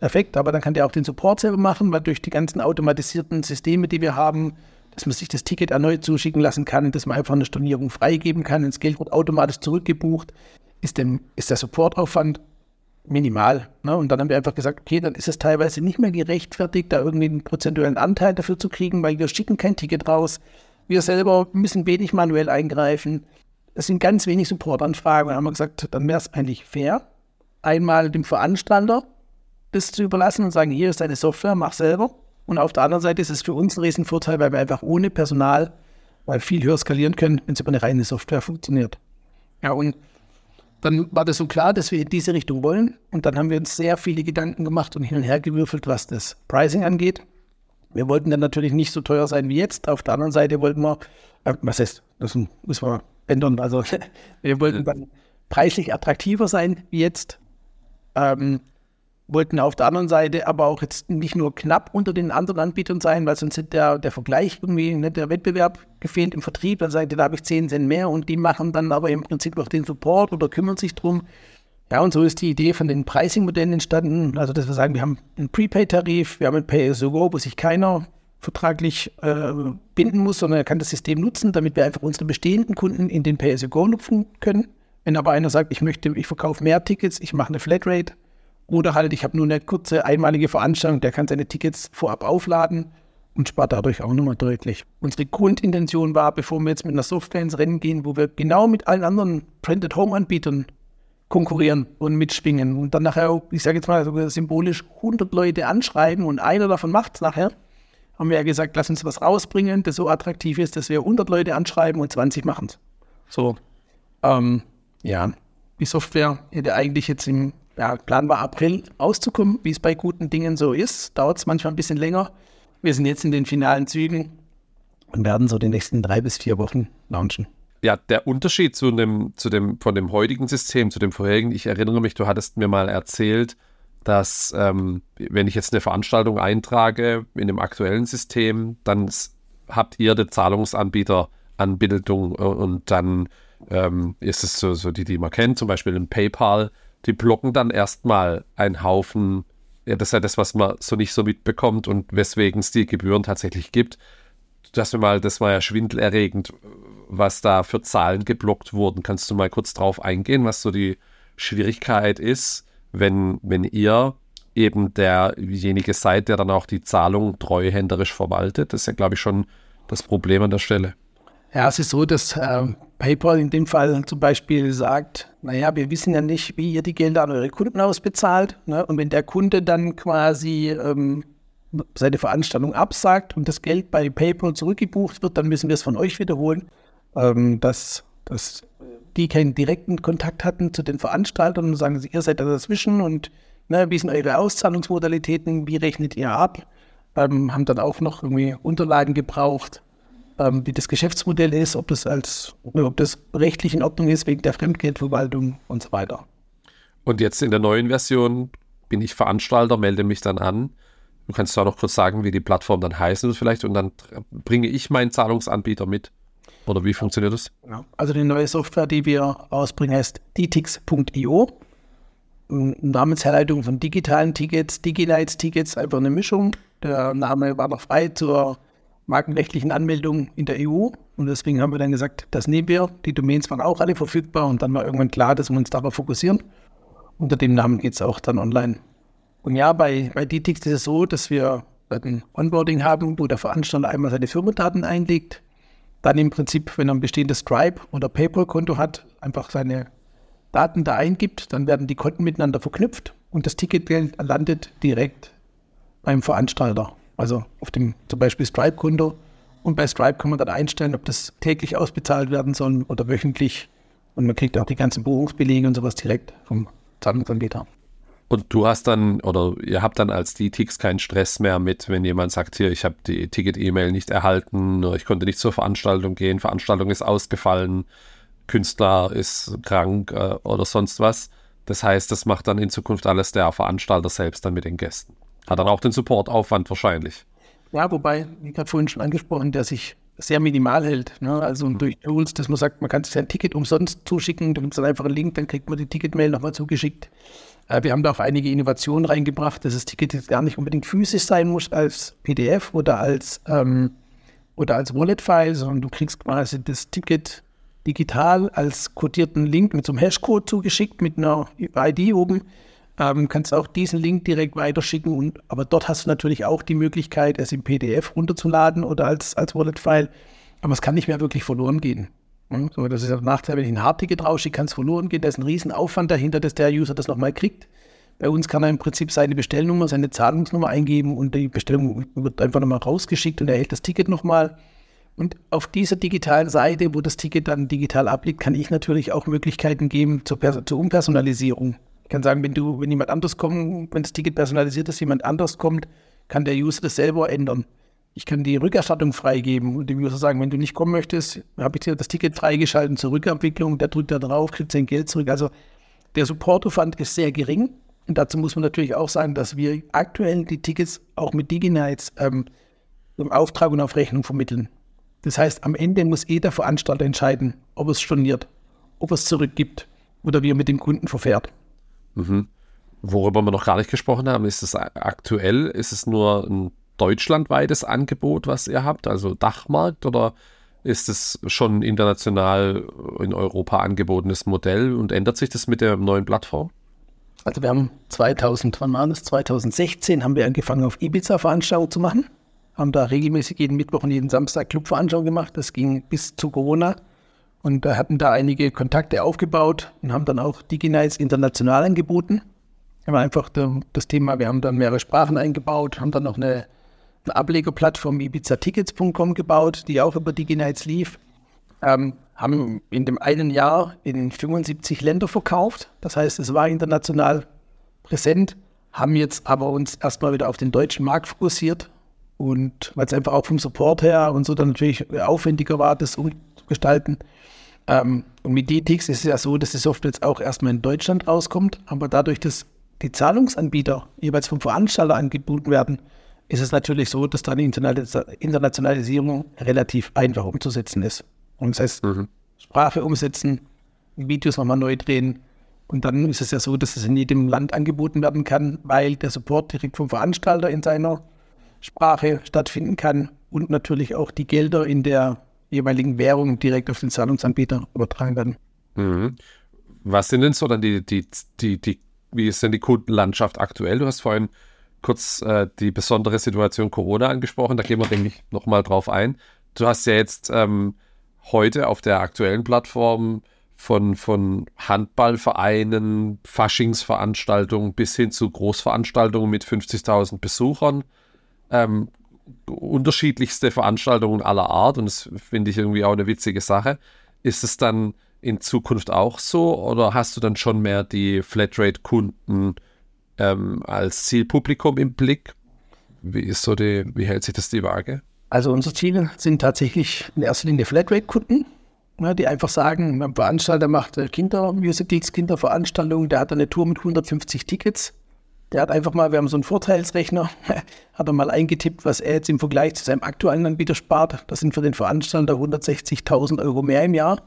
perfekt, aber dann kann der auch den Support selber machen, weil durch die ganzen automatisierten Systeme, die wir haben, dass man sich das Ticket erneut zuschicken lassen kann, dass man einfach eine Stornierung freigeben kann, das Geld wird automatisch zurückgebucht, ist, dem, ist der Supportaufwand minimal. Ne? Und dann haben wir einfach gesagt, okay, dann ist es teilweise nicht mehr gerechtfertigt, da irgendwie einen prozentuellen Anteil dafür zu kriegen, weil wir schicken kein Ticket raus. Wir selber müssen wenig manuell eingreifen. Es sind ganz wenig Supportanfragen. Da haben wir gesagt, dann wäre es eigentlich fair, einmal dem Veranstalter das zu überlassen und sagen, hier ist deine Software, mach selber. Und auf der anderen Seite ist es für uns ein Riesenvorteil, weil wir einfach ohne Personal weil viel höher skalieren können, wenn es über eine reine Software funktioniert. Ja, und dann war das so klar, dass wir in diese Richtung wollen. Und dann haben wir uns sehr viele Gedanken gemacht und hin und her gewürfelt, was das Pricing angeht. Wir wollten dann natürlich nicht so teuer sein wie jetzt. Auf der anderen Seite wollten wir, äh, was heißt, das müssen wir ändern. Also <laughs> wir wollten dann preislich attraktiver sein wie jetzt. Ähm, wollten auf der anderen Seite aber auch jetzt nicht nur knapp unter den anderen Anbietern sein, weil sonst hätte der, der Vergleich irgendwie, ne, der Wettbewerb gefehlt im Vertrieb. Dann sagt da habe ich 10 Cent mehr und die machen dann aber im Prinzip noch den Support oder kümmern sich drum. Ja, und so ist die Idee von den Pricing-Modellen entstanden. Also, dass wir sagen, wir haben einen Prepaid-Tarif, wir haben ein Pay-as-you-go, wo sich keiner vertraglich äh, binden muss, sondern er kann das System nutzen, damit wir einfach unsere bestehenden Kunden in den Pay-as-you-go nutzen können. Wenn aber einer sagt, ich möchte, ich verkaufe mehr Tickets, ich mache eine Flatrate, oder halt, ich habe nur eine kurze einmalige Veranstaltung, der kann seine Tickets vorab aufladen und spart dadurch auch nochmal deutlich. Unsere Grundintention war, bevor wir jetzt mit einer Software ins Rennen gehen, wo wir genau mit allen anderen Branded Home Anbietern konkurrieren und mitschwingen und dann nachher, ich sage jetzt mal sogar symbolisch 100 Leute anschreiben und einer davon macht es nachher, haben wir ja gesagt, lass uns was rausbringen, das so attraktiv ist, dass wir 100 Leute anschreiben und 20 machen es. So, ähm, ja, die Software hätte eigentlich jetzt im ja, Plan war April auszukommen, wie es bei guten Dingen so ist. Dauert es manchmal ein bisschen länger. Wir sind jetzt in den finalen Zügen und werden so die nächsten drei bis vier Wochen launchen. Ja, der Unterschied zu dem, zu dem, von dem heutigen System, zu dem vorherigen, ich erinnere mich, du hattest mir mal erzählt, dass ähm, wenn ich jetzt eine Veranstaltung eintrage in dem aktuellen System, dann habt ihr die Zahlungsanbieteranbildung und dann ähm, ist es so, so die, die man kennt, zum Beispiel ein PayPal die blocken dann erstmal einen Haufen, ja, das ist ja das, was man so nicht so mitbekommt und weswegen es die Gebühren tatsächlich gibt. Das, mal, das war ja schwindelerregend, was da für Zahlen geblockt wurden. Kannst du mal kurz drauf eingehen, was so die Schwierigkeit ist, wenn, wenn ihr eben derjenige seid, der dann auch die Zahlung treuhänderisch verwaltet? Das ist ja, glaube ich, schon das Problem an der Stelle. Ja, es ist so, dass äh, PayPal in dem Fall zum Beispiel sagt, naja, wir wissen ja nicht, wie ihr die Gelder an eure Kunden ausbezahlt. Ne? Und wenn der Kunde dann quasi ähm, seine Veranstaltung absagt und das Geld bei PayPal zurückgebucht wird, dann müssen wir es von euch wiederholen, ähm, dass, dass die keinen direkten Kontakt hatten zu den Veranstaltern und sagen, ihr seid da dazwischen und ne, wie sind eure Auszahlungsmodalitäten, wie rechnet ihr ab? Ähm, haben dann auch noch irgendwie Unterlagen gebraucht ähm, wie das Geschäftsmodell ist, ob das als, ob das rechtlich in Ordnung ist wegen der Fremdgeldverwaltung und so weiter. Und jetzt in der neuen Version bin ich Veranstalter, melde mich dann an. Du kannst auch noch kurz sagen, wie die Plattform dann heißen vielleicht und dann bringe ich meinen Zahlungsanbieter mit. Oder wie funktioniert das? Also die neue Software, die wir rausbringen, heißt dtix.io. Namensherleitung von digitalen Tickets, Diginites-Tickets, einfach eine Mischung. Der Name war noch frei zur markenrechtlichen Anmeldungen in der EU. Und deswegen haben wir dann gesagt, das nehmen wir. Die Domains waren auch alle verfügbar und dann war irgendwann klar, dass wir uns darauf fokussieren. Unter dem Namen geht es auch dann online. Und ja, bei, bei DTX ist es so, dass wir ein Onboarding haben, wo der Veranstalter einmal seine Firmendaten einlegt, dann im Prinzip, wenn er ein bestehendes Stripe- oder PayPal-Konto hat, einfach seine Daten da eingibt, dann werden die Konten miteinander verknüpft und das Ticketgeld landet direkt beim Veranstalter. Also auf dem zum Beispiel Stripe-Konto. Und bei Stripe kann man dann einstellen, ob das täglich ausbezahlt werden soll oder wöchentlich. Und man kriegt auch die ganzen Buchungsbelege und sowas direkt vom Zahlungsanbieter. Und du hast dann, oder ihr habt dann als DTX keinen Stress mehr mit, wenn jemand sagt, hier, ich habe die Ticket-E-Mail nicht erhalten, ich konnte nicht zur Veranstaltung gehen, Veranstaltung ist ausgefallen, Künstler ist krank äh, oder sonst was. Das heißt, das macht dann in Zukunft alles der Veranstalter selbst dann mit den Gästen. Hat dann auch den Supportaufwand wahrscheinlich. Ja, wobei, wie gerade vorhin schon angesprochen, der sich sehr minimal hält. Ne? Also mhm. durch Tools, dass man sagt, man kann sich ein Ticket umsonst zuschicken, da gibt es dann einfach einen Link, dann kriegt man die Ticketmail nochmal zugeschickt. Äh, wir haben da auch einige Innovationen reingebracht, dass das Ticket jetzt gar nicht unbedingt physisch sein muss als PDF oder als, ähm, als Wallet-File, sondern du kriegst quasi das Ticket digital als kodierten Link mit so einem Hashcode zugeschickt, mit einer ID oben ähm, kannst auch diesen Link direkt weiterschicken. Und, aber dort hast du natürlich auch die Möglichkeit, es im PDF runterzuladen oder als, als Wallet-File. Aber es kann nicht mehr wirklich verloren gehen. So, das ist der Nachteil, wenn ich ein Hardticket rausschicke, kann es verloren gehen. Da ist ein Riesenaufwand dahinter, dass der User das nochmal kriegt. Bei uns kann er im Prinzip seine Bestellnummer, seine Zahlungsnummer eingeben und die Bestellung wird einfach nochmal rausgeschickt und er erhält das Ticket nochmal. Und auf dieser digitalen Seite, wo das Ticket dann digital abliegt, kann ich natürlich auch Möglichkeiten geben zur, zur Umpersonalisierung. Ich kann sagen, wenn du, wenn jemand anders kommt, wenn das Ticket personalisiert ist, jemand anders kommt, kann der User das selber ändern. Ich kann die Rückerstattung freigeben und dem User sagen, wenn du nicht kommen möchtest, habe ich dir das Ticket freigeschalten zur Rückabwicklung, der drückt da drauf, kriegt sein Geld zurück. Also der Supportaufwand ist sehr gering. Und dazu muss man natürlich auch sagen, dass wir aktuell die Tickets auch mit DigiNights ähm, im Auftrag und auf Rechnung vermitteln. Das heißt, am Ende muss jeder Veranstalter entscheiden, ob es storniert, ob es zurückgibt oder wie er mit dem Kunden verfährt. Mhm. Worüber wir noch gar nicht gesprochen haben, ist es aktuell, ist es nur ein deutschlandweites Angebot, was ihr habt, also Dachmarkt, oder ist es schon international in Europa angebotenes Modell und ändert sich das mit der neuen Plattform? Also wir haben 2000, wann war das? 2016 haben wir angefangen auf Ibiza Veranstaltungen zu machen haben da regelmäßig jeden Mittwoch und jeden Samstag Clubveranstaltungen gemacht. Das ging bis zu Corona. Und da hatten da einige Kontakte aufgebaut und haben dann auch DigiNights international angeboten. Wir haben einfach das Thema, wir haben dann mehrere Sprachen eingebaut, haben dann noch eine Ablegerplattform ibizatickets.com gebaut, die auch über DigiNights lief. Ähm, haben in dem einen Jahr in 75 Länder verkauft. Das heißt, es war international präsent, haben jetzt aber uns erstmal wieder auf den deutschen Markt fokussiert und weil es einfach auch vom Support her und so dann natürlich aufwendiger war, das umzugestalten. Ähm, und mit DTX ist es ja so, dass die Software jetzt auch erstmal in Deutschland rauskommt, aber dadurch, dass die Zahlungsanbieter jeweils vom Veranstalter angeboten werden, ist es natürlich so, dass da eine Internationalisierung relativ einfach umzusetzen ist. Und das heißt, mhm. Sprache umsetzen, Videos nochmal neu drehen. Und dann ist es ja so, dass es in jedem Land angeboten werden kann, weil der Support direkt vom Veranstalter in seiner Sprache stattfinden kann und natürlich auch die Gelder in der jeweiligen Währung direkt auf den Zahlungsanbieter übertragen werden. Mhm. Was sind denn so dann die, die, die, die, wie ist denn die Kundenlandschaft aktuell? Du hast vorhin kurz äh, die besondere Situation Corona angesprochen, da gehen wir, denke ich, nochmal drauf ein. Du hast ja jetzt ähm, heute auf der aktuellen Plattform von, von Handballvereinen, Faschingsveranstaltungen bis hin zu Großveranstaltungen mit 50.000 Besuchern ähm, unterschiedlichste Veranstaltungen aller Art und das finde ich irgendwie auch eine witzige Sache. Ist es dann in Zukunft auch so oder hast du dann schon mehr die Flatrate-Kunden ähm, als Zielpublikum im Blick? Wie ist so die, wie hält sich das die Waage? Also unsere Ziele sind tatsächlich in erster Linie Flatrate-Kunden, ja, die einfach sagen, ein Veranstalter macht Kinder-Musicals, Kinderveranstaltungen, der hat eine Tour mit 150 Tickets der hat einfach mal, wir haben so einen Vorteilsrechner, <laughs> hat er mal eingetippt, was er jetzt im Vergleich zu seinem aktuellen Anbieter spart. Das sind für den Veranstalter 160.000 Euro mehr im Jahr.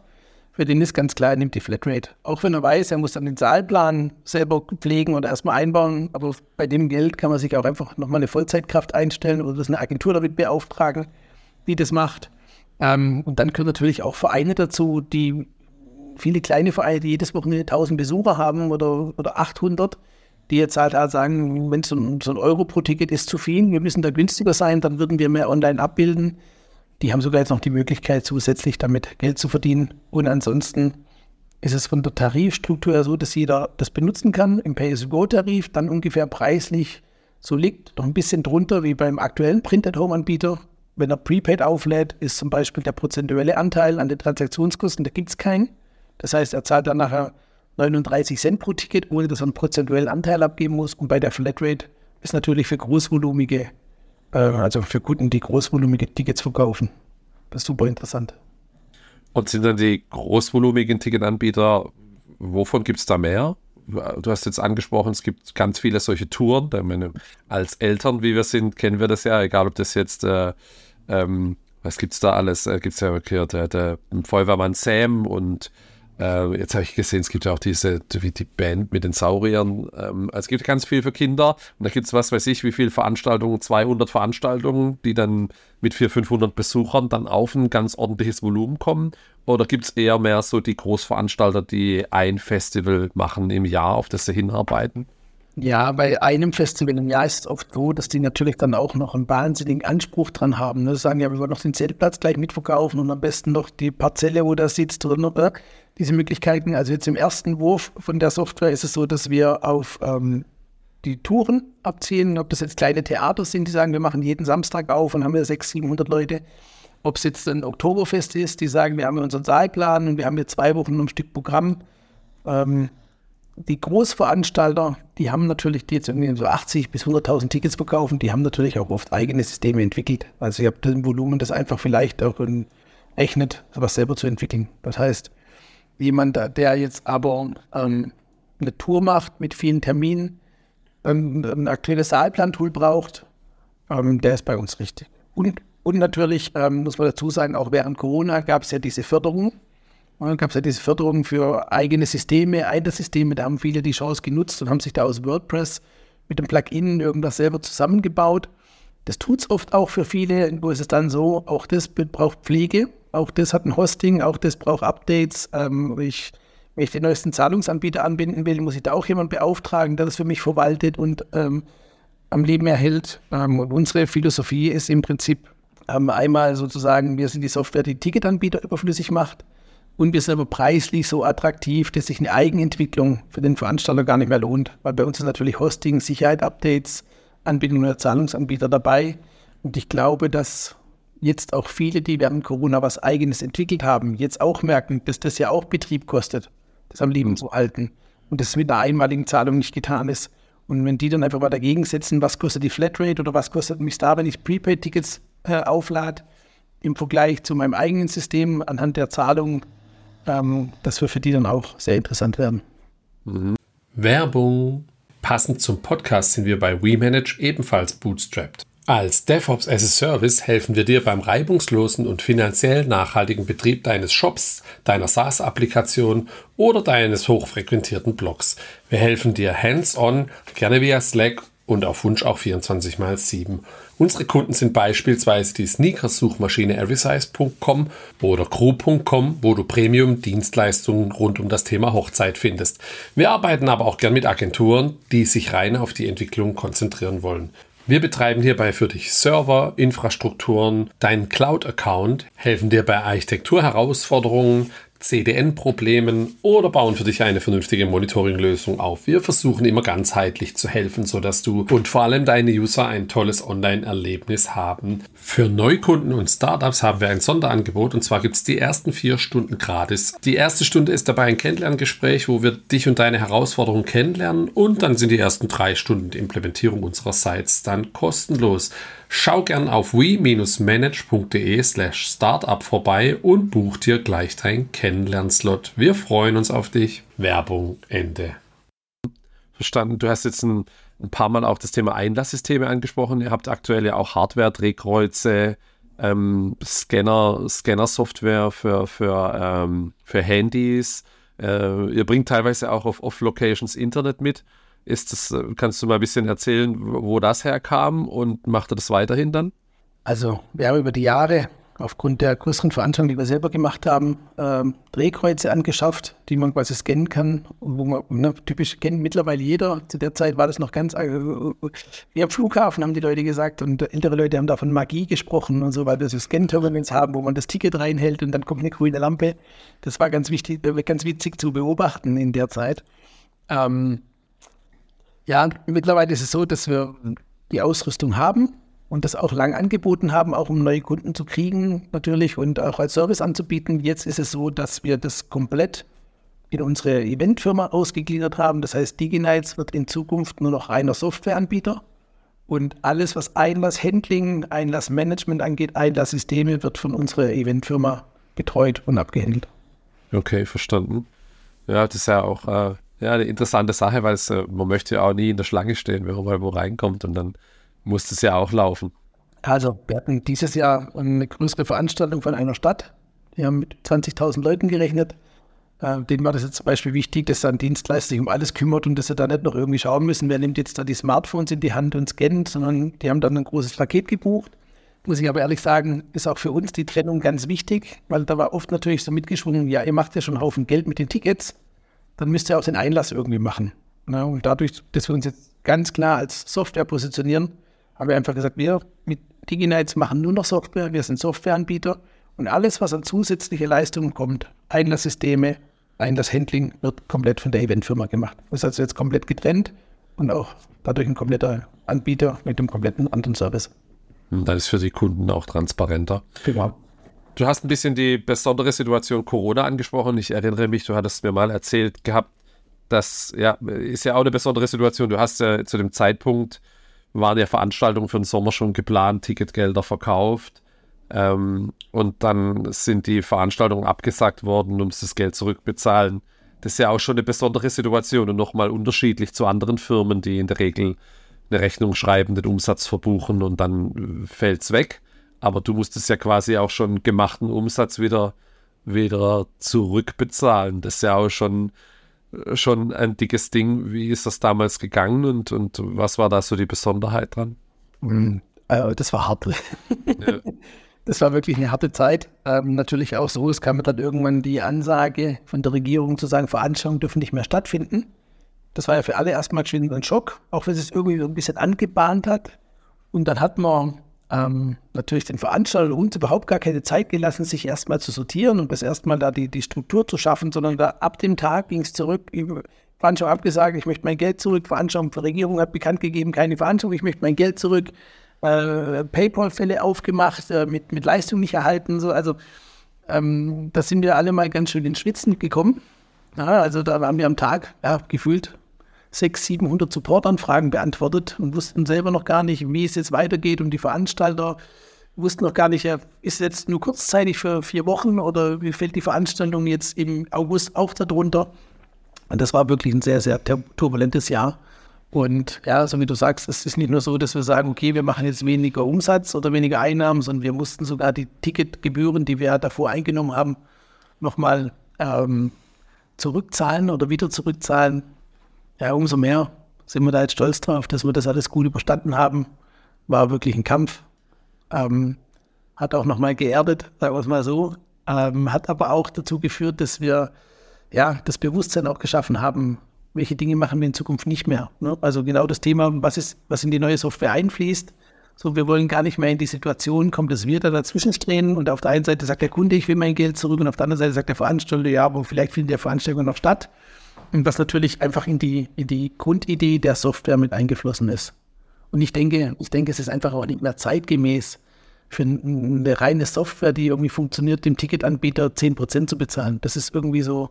Für den ist ganz klar, er nimmt die Flatrate. Auch wenn er weiß, er muss dann den Saalplan selber pflegen oder erstmal einbauen. Aber bei dem Geld kann man sich auch einfach nochmal eine Vollzeitkraft einstellen oder das eine Agentur damit beauftragen, die das macht. Ähm, und dann können natürlich auch Vereine dazu, die viele kleine Vereine, die jedes Wochenende 1000 Besucher haben oder, oder 800 die jetzt halt, halt sagen, wenn so ein, so ein Euro pro Ticket ist zu viel, wir müssen da günstiger sein, dann würden wir mehr online abbilden. Die haben sogar jetzt noch die Möglichkeit, zusätzlich damit Geld zu verdienen. Und ansonsten ist es von der Tarifstruktur her so, dass jeder das benutzen kann im Pay-as-you-go-Tarif, dann ungefähr preislich so liegt, noch ein bisschen drunter wie beim aktuellen Print-at-Home-Anbieter. Wenn er Prepaid auflädt, ist zum Beispiel der prozentuelle Anteil an den Transaktionskosten, da gibt es keinen. Das heißt, er zahlt dann nachher 39 Cent pro Ticket, ohne dass er einen prozentuellen Anteil abgeben muss. Und bei der Flatrate ist natürlich für großvolumige, also für Kunden, die großvolumige Tickets verkaufen. Das ist super interessant. Und sind dann die großvolumigen Ticketanbieter, wovon gibt es da mehr? Du hast jetzt angesprochen, es gibt ganz viele solche Touren. Meine, als Eltern, wie wir sind, kennen wir das ja, egal ob das jetzt, äh, ähm, was gibt es da alles? Äh, gibt es ja der, der, der Feuerwehrmann Sam und äh, jetzt habe ich gesehen, es gibt ja auch diese, wie die Band mit den Sauriern. Ähm, es gibt ganz viel für Kinder. Und da gibt es, was weiß ich, wie viele Veranstaltungen, 200 Veranstaltungen, die dann mit 400, 500 Besuchern dann auf ein ganz ordentliches Volumen kommen. Oder gibt es eher mehr so die Großveranstalter, die ein Festival machen im Jahr, auf das sie hinarbeiten? Ja, bei einem Festival im Jahr ist es oft so, dass die natürlich dann auch noch einen wahnsinnigen Anspruch dran haben. Ne? Sagen ja, wir wollen noch den Zeltplatz gleich mitverkaufen und am besten noch die Parzelle, wo das sitzt drin. Oder? Diese Möglichkeiten. Also jetzt im ersten Wurf von der Software ist es so, dass wir auf ähm, die Touren abziehen, ob das jetzt kleine Theater sind, die sagen, wir machen jeden Samstag auf und haben wir 600, 700 Leute. Ob es jetzt ein Oktoberfest ist, die sagen, wir haben unseren Saalplan und wir haben hier zwei Wochen ein Stück Programm. Ähm, die Großveranstalter, die haben natürlich, die jetzt irgendwie so 80 bis 100.000 Tickets verkaufen, die haben natürlich auch oft eigene Systeme entwickelt. Also ich habe das Volumen, das einfach vielleicht auch rechnet, sowas selber zu entwickeln. Das heißt, jemand, der jetzt aber ähm, eine Tour macht mit vielen Terminen, ähm, ein aktuelles Saalplan-Tool braucht, ähm, der ist bei uns richtig. Und, und natürlich ähm, muss man dazu sagen, auch während Corona gab es ja diese Förderung dann gab es ja diese Förderung für eigene Systeme, Eiter-Systeme. Da haben viele die Chance genutzt und haben sich da aus WordPress mit dem Plugin irgendwas selber zusammengebaut. Das tut es oft auch für viele. Wo ist es dann so, auch das braucht Pflege, auch das hat ein Hosting, auch das braucht Updates. Ähm, ich, wenn ich den neuesten Zahlungsanbieter anbinden will, muss ich da auch jemanden beauftragen, der das für mich verwaltet und ähm, am Leben erhält. Ähm, und unsere Philosophie ist im Prinzip ähm, einmal sozusagen, wir sind die Software, die Ticketanbieter überflüssig macht und wir sind aber preislich so attraktiv, dass sich eine Eigenentwicklung für den Veranstalter gar nicht mehr lohnt, weil bei uns ist natürlich Hosting, Sicherheit, Updates, Anbindung der Zahlungsanbieter dabei. Und ich glaube, dass jetzt auch viele, die während Corona was Eigenes entwickelt haben, jetzt auch merken, dass das ja auch Betrieb kostet, das am Leben zu halten und das mit einer einmaligen Zahlung nicht getan ist. Und wenn die dann einfach mal dagegen setzen, was kostet die Flatrate oder was kostet mich da, wenn ich Prepaid-Tickets äh, auflade, im Vergleich zu meinem eigenen System anhand der Zahlung ähm, das wird für die dann auch sehr interessant werden. Mhm. Werbung. Passend zum Podcast sind wir bei WeManage ebenfalls bootstrapped. Als DevOps as a Service helfen wir dir beim reibungslosen und finanziell nachhaltigen Betrieb deines Shops, deiner SaaS-Applikation oder deines hochfrequentierten Blogs. Wir helfen dir hands-on, gerne via Slack und auf Wunsch auch 24 x 7 Unsere Kunden sind beispielsweise die Sneakers-Suchmaschine everysize.com oder crew.com, wo du Premium-Dienstleistungen rund um das Thema Hochzeit findest. Wir arbeiten aber auch gern mit Agenturen, die sich rein auf die Entwicklung konzentrieren wollen. Wir betreiben hierbei für dich Server, Infrastrukturen, deinen Cloud-Account, helfen dir bei Architekturherausforderungen, CDN-Problemen oder bauen für dich eine vernünftige Monitoring-Lösung auf. Wir versuchen immer ganzheitlich zu helfen, sodass du und vor allem deine User ein tolles Online-Erlebnis haben. Für Neukunden und Startups haben wir ein Sonderangebot und zwar gibt es die ersten vier Stunden gratis. Die erste Stunde ist dabei ein Kennenlerngespräch, wo wir dich und deine Herausforderungen kennenlernen und dann sind die ersten drei Stunden die Implementierung unserer Sites dann kostenlos. Schau gern auf we-manage.de slash startup vorbei und buch dir gleich dein Kennenlernslot. Wir freuen uns auf dich. Werbung Ende. Verstanden. Du hast jetzt ein, ein paar Mal auch das Thema Einlasssysteme angesprochen. Ihr habt aktuell ja auch Hardware-Drehkreuze, ähm, Scanner, Scanner-Software für, für, ähm, für Handys. Äh, ihr bringt teilweise auch auf Off-Locations Internet mit. Ist das, äh, kannst du mal ein bisschen erzählen, wo das herkam und macht er das weiterhin dann? Also, wir haben über die Jahre aufgrund der größeren Veranstaltungen, die wir selber gemacht haben, ähm, Drehkreuze angeschafft, die man quasi scannen kann. Und wo man ne, typisch kennt mittlerweile jeder. Zu der Zeit war das noch ganz äh, wie am Flughafen, haben die Leute gesagt. Und ältere Leute haben da von Magie gesprochen und so, weil wir so Scan-Terminals haben, wo man das Ticket reinhält und dann kommt eine grüne Lampe. Das war ganz wichtig, ganz witzig zu beobachten in der Zeit. Ähm, ja, mittlerweile ist es so, dass wir die Ausrüstung haben und das auch lang angeboten haben, auch um neue Kunden zu kriegen natürlich und auch als Service anzubieten. Jetzt ist es so, dass wir das komplett in unsere Eventfirma ausgegliedert haben. Das heißt, DigiNights wird in Zukunft nur noch reiner Softwareanbieter und alles, was Einlasshandling, Einlassmanagement angeht, Einlasssysteme, wird von unserer Eventfirma betreut und abgehandelt. Okay, verstanden. Ja, das ist ja auch äh, ja, eine interessante Sache, weil es, äh, man möchte ja auch nie in der Schlange stehen, wenn man mal wo reinkommt und dann muss das ja auch laufen. Also, wir hatten dieses Jahr eine größere Veranstaltung von einer Stadt. Die haben mit 20.000 Leuten gerechnet. Äh, denen war das jetzt zum Beispiel wichtig, dass ein Dienstleister sich um alles kümmert und dass sie da nicht noch irgendwie schauen müssen, wer nimmt jetzt da die Smartphones in die Hand und scannt, sondern die haben dann ein großes Paket gebucht. Muss ich aber ehrlich sagen, ist auch für uns die Trennung ganz wichtig, weil da war oft natürlich so mitgeschwungen, ja, ihr macht ja schon einen Haufen Geld mit den Tickets dann müsst ihr auch den Einlass irgendwie machen. Ne? Und dadurch, dass wir uns jetzt ganz klar als Software positionieren, haben wir einfach gesagt, wir mit DigiNights machen nur noch Software, wir sind Softwareanbieter und alles, was an zusätzliche Leistungen kommt, Einlasssysteme, Einlasshandling, wird komplett von der Eventfirma gemacht. Das ist also jetzt komplett getrennt und auch dadurch ein kompletter Anbieter mit dem kompletten anderen Service. Und dann ist für die Kunden auch transparenter. Genau. Du hast ein bisschen die besondere Situation Corona angesprochen. Ich erinnere mich, du hattest mir mal erzählt gehabt, das ja, ist ja auch eine besondere Situation. Du hast ja zu dem Zeitpunkt, waren ja Veranstaltungen für den Sommer schon geplant, Ticketgelder verkauft. Ähm, und dann sind die Veranstaltungen abgesagt worden, um das Geld zurückbezahlen. Das ist ja auch schon eine besondere Situation und nochmal unterschiedlich zu anderen Firmen, die in der Regel eine Rechnung schreiben, den Umsatz verbuchen und dann äh, fällt es weg. Aber du musstest ja quasi auch schon gemachten Umsatz wieder, wieder zurückbezahlen. Das ist ja auch schon, schon ein dickes Ding. Wie ist das damals gegangen und, und was war da so die Besonderheit dran? Mhm. Äh, das war hart. Ja. <laughs> Das war wirklich eine harte Zeit. Ähm, natürlich auch so, es kam dann irgendwann die Ansage von der Regierung zu sagen, Veranstaltungen dürfen nicht mehr stattfinden. Das war ja für alle erstmal schon ein Schock, auch wenn es irgendwie so ein bisschen angebahnt hat. Und dann hat man ähm, natürlich den Veranstaltern uns überhaupt gar keine Zeit gelassen, sich erstmal zu sortieren und bis erstmal da die, die Struktur zu schaffen, sondern da ab dem Tag ging es zurück. Veranstaltung abgesagt, ich möchte mein Geld zurück. Veranstaltung die Regierung hat bekannt gegeben, keine Veranstaltung, ich möchte mein Geld zurück äh, PayPal-Fälle aufgemacht, äh, mit, mit Leistung nicht erhalten. So. Also ähm, da sind wir alle mal ganz schön ins Schwitzen gekommen. Ja, also da haben wir am Tag ja, gefühlt 600, 700 Supportanfragen beantwortet und wussten selber noch gar nicht, wie es jetzt weitergeht. Und die Veranstalter wussten noch gar nicht, ja, ist jetzt nur kurzzeitig für vier Wochen oder wie fällt die Veranstaltung jetzt im August auch darunter? Und das war wirklich ein sehr, sehr turbulentes Jahr. Und ja, so wie du sagst, es ist nicht nur so, dass wir sagen, okay, wir machen jetzt weniger Umsatz oder weniger Einnahmen, sondern wir mussten sogar die Ticketgebühren, die wir davor eingenommen haben, nochmal ähm, zurückzahlen oder wieder zurückzahlen. Ja, umso mehr sind wir da jetzt stolz drauf, dass wir das alles gut überstanden haben. War wirklich ein Kampf. Ähm, hat auch nochmal geerdet, sagen wir es mal so. Ähm, hat aber auch dazu geführt, dass wir ja das Bewusstsein auch geschaffen haben, welche Dinge machen wir in Zukunft nicht mehr. Ne? Also genau das Thema, was, ist, was in die neue Software einfließt. So, wir wollen gar nicht mehr in die Situation kommen, dass wir da dazwischen stehen und auf der einen Seite sagt der Kunde, ich will mein Geld zurück und auf der anderen Seite sagt der Veranstalter, ja, aber vielleicht findet der Veranstaltung noch statt. Und was natürlich einfach in die, in die Grundidee der Software mit eingeflossen ist. Und ich denke, ich denke, es ist einfach auch nicht mehr zeitgemäß, für eine reine Software, die irgendwie funktioniert, dem Ticketanbieter 10% zu bezahlen. Das ist irgendwie so,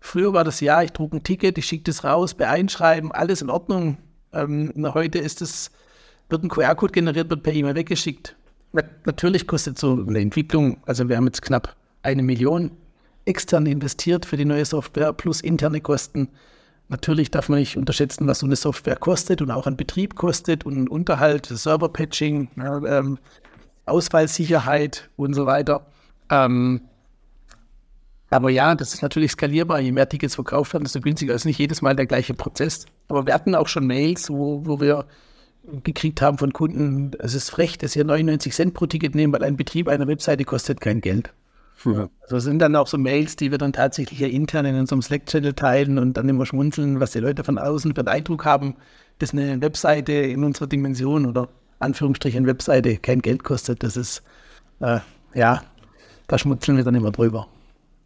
Früher war das ja, ich drucke ein Ticket, ich schicke das raus, bei Einschreiben, alles in Ordnung. Ähm, heute ist es, wird ein QR-Code generiert, wird per E-Mail weggeschickt. Natürlich kostet so eine Entwicklung, also wir haben jetzt knapp eine Million extern investiert für die neue Software plus interne Kosten. Natürlich darf man nicht unterschätzen, was so eine Software kostet und auch an Betrieb kostet und Unterhalt, Server-Patching, ähm, Ausfallsicherheit und so weiter. Ähm, aber ja, das ist natürlich skalierbar. Je mehr Tickets verkauft werden, desto günstiger. Das ist nicht jedes Mal der gleiche Prozess. Aber wir hatten auch schon Mails, wo, wo wir gekriegt haben von Kunden, es ist frech, dass ihr 99 Cent pro Ticket nehmen, weil ein Betrieb einer Webseite kostet kein Geld. Ja. Also sind dann auch so Mails, die wir dann tatsächlich hier intern in unserem Slack-Channel teilen und dann immer schmunzeln, was die Leute von außen für einen Eindruck haben, dass eine Webseite in unserer Dimension oder Anführungsstrichen Webseite kein Geld kostet. Das ist, äh, ja, da schmunzeln wir dann immer drüber.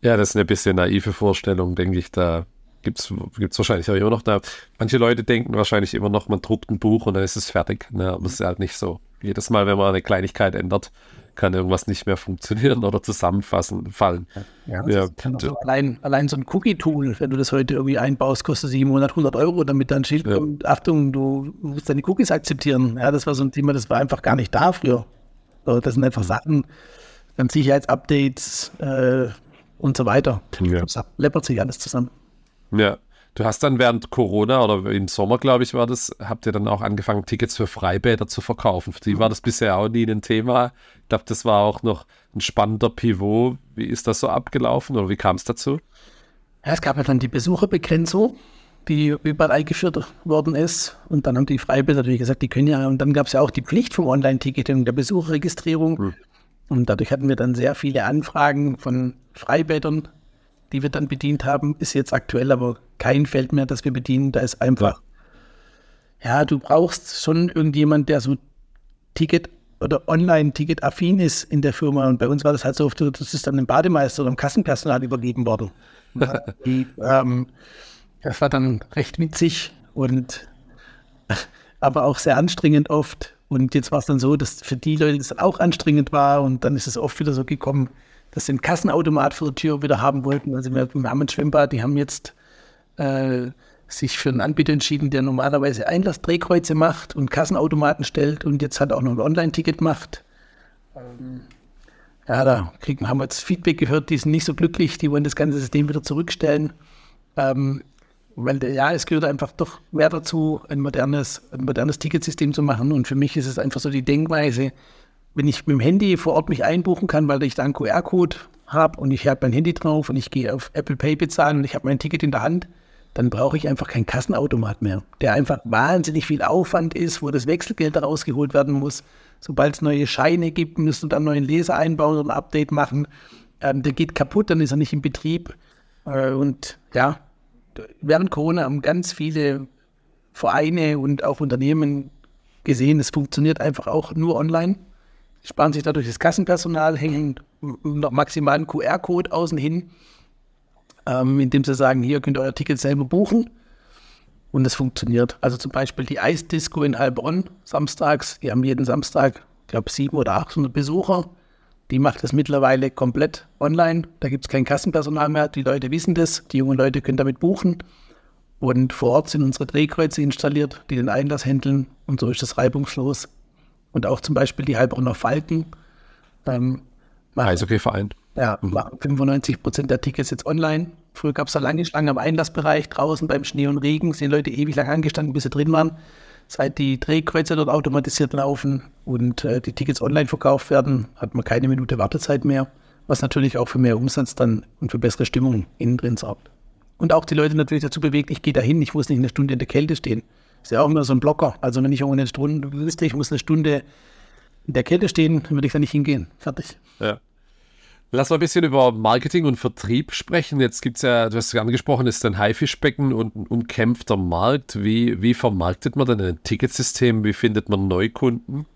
Ja, das ist eine bisschen naive Vorstellung, denke ich. Da gibt es wahrscheinlich auch immer noch da. Manche Leute denken wahrscheinlich immer noch, man druckt ein Buch und dann ist es fertig. Ne? Aber es ist halt nicht so. Jedes Mal, wenn man eine Kleinigkeit ändert, kann irgendwas nicht mehr funktionieren oder zusammenfassen, fallen. Ja, ja. So allein, allein so ein Cookie-Tool, wenn du das heute irgendwie einbaust, kostet sich im Monat 100 Euro, damit dann Schild ja. kommt, Achtung, du musst deine Cookies akzeptieren. Ja, das war so ein Thema, das war einfach gar nicht da früher. Das sind einfach Sachen, dann Sicherheitsupdates, äh, und so weiter. Ja. Das läppert sich alles zusammen. Ja. Du hast dann während Corona oder im Sommer, glaube ich, war das, habt ihr dann auch angefangen, Tickets für Freibäder zu verkaufen. Für die war das bisher auch nie ein Thema. Ich glaube, das war auch noch ein spannender Pivot. Wie ist das so abgelaufen oder wie kam es dazu? Ja, es gab ja dann die Besucherbegrenzung, die überall eingeführt worden ist. Und dann haben die Freibäder natürlich gesagt, die können ja, und dann gab es ja auch die Pflicht vom Online-Ticketing, der Besucherregistrierung. Hm. Und dadurch hatten wir dann sehr viele Anfragen von Freibädern, die wir dann bedient haben. Ist jetzt aktuell aber kein Feld mehr, das wir bedienen. Da ist einfach, ja, du brauchst schon irgendjemand, der so Ticket oder Online-Ticket-affin ist in der Firma. Und bei uns war das halt so, das ist dann dem Bademeister oder dem Kassenpersonal übergeben worden. die, ähm, das war dann recht witzig und <laughs> aber auch sehr anstrengend oft. Und jetzt war es dann so, dass für die Leute das auch anstrengend war und dann ist es oft wieder so gekommen, dass sie einen Kassenautomat vor der Tür wieder haben wollten. Also wir, haben ein Schwimmbad, die haben jetzt äh, sich für einen Anbieter entschieden, der normalerweise Einlassdrehkreuze macht und Kassenautomaten stellt und jetzt hat auch noch ein Online-Ticket macht. Ähm, ja, da kriegen, haben wir jetzt Feedback gehört, die sind nicht so glücklich, die wollen das ganze System wieder zurückstellen. Ähm, weil ja, es gehört einfach doch mehr dazu, ein modernes, ein modernes Ticketsystem zu machen. Und für mich ist es einfach so die Denkweise, wenn ich mit dem Handy vor Ort mich einbuchen kann, weil ich da einen QR-Code habe und ich habe mein Handy drauf und ich gehe auf Apple Pay bezahlen und ich habe mein Ticket in der Hand, dann brauche ich einfach keinen Kassenautomat mehr, der einfach wahnsinnig viel Aufwand ist, wo das Wechselgeld rausgeholt werden muss. Sobald es neue Scheine gibt, du dann neuen Leser einbauen und ein Update machen. Ähm, der geht kaputt, dann ist er nicht in Betrieb. Äh, und ja, während Corona haben ganz viele Vereine und auch Unternehmen gesehen, es funktioniert einfach auch nur online. Sparen sich dadurch das Kassenpersonal, hängen noch maximal einen QR-Code außen hin, ähm, indem sie sagen, hier könnt ihr euer Ticket selber buchen. Und es funktioniert. Also zum Beispiel die Eisdisco in Heilbronn, samstags, die haben jeden Samstag, ich glaube, 700 oder 800 Besucher. Die macht das mittlerweile komplett online. Da gibt es kein Kassenpersonal mehr. Die Leute wissen das. Die jungen Leute können damit buchen. Und vor Ort sind unsere Drehkreuze installiert, die den Einlass handeln. Und so ist das reibungslos. Und auch zum Beispiel die Heilbronner Falken. Ähm, Eishockey-Verein. Ja, mhm. 95 Prozent der Tickets jetzt online. Früher gab es da lange Schlangen am Einlassbereich, draußen beim Schnee und Regen, sind Leute ewig lang angestanden, bis sie drin waren. Seit die Drehkreuze dort automatisiert laufen und äh, die Tickets online verkauft werden, hat man keine Minute Wartezeit mehr, was natürlich auch für mehr Umsatz dann und für bessere Stimmung innen drin sorgt. Und auch die Leute natürlich dazu bewegt, ich gehe dahin, ich muss nicht eine Stunde in der Kälte stehen. Ist ja auch immer so ein Blocker. Also wenn ich ohne eine Stunde wüsste, ich muss eine Stunde in der Kälte stehen, würde ich da nicht hingehen. Fertig. Ja. Lass mal ein bisschen über Marketing und Vertrieb sprechen. Jetzt gibt es ja, du hast es angesprochen, ist ein Haifischbecken und ein umkämpfter Markt. Wie, wie vermarktet man denn ein Ticketsystem? Wie findet man Neukunden?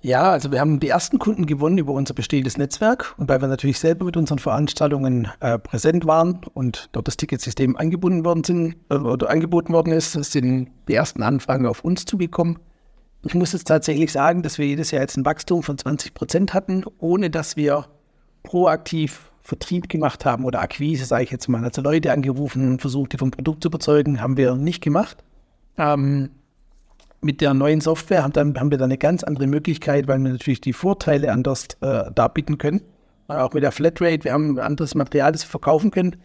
Ja, also wir haben die ersten Kunden gewonnen über unser bestehendes Netzwerk und weil wir natürlich selber mit unseren Veranstaltungen äh, präsent waren und dort das Ticketsystem angebunden worden sind äh, oder angeboten worden ist, sind die ersten Anfragen auf uns zugekommen. Ich muss jetzt tatsächlich sagen, dass wir jedes Jahr jetzt ein Wachstum von 20 Prozent hatten, ohne dass wir proaktiv Vertrieb gemacht haben oder Akquise, sage ich jetzt mal. Also Leute angerufen und versucht, die vom Produkt zu überzeugen, haben wir nicht gemacht. Ähm, mit der neuen Software haben, dann, haben wir dann eine ganz andere Möglichkeit, weil wir natürlich die Vorteile anders äh, darbieten können. Auch mit der Flatrate, wir haben anderes Material, das wir verkaufen können.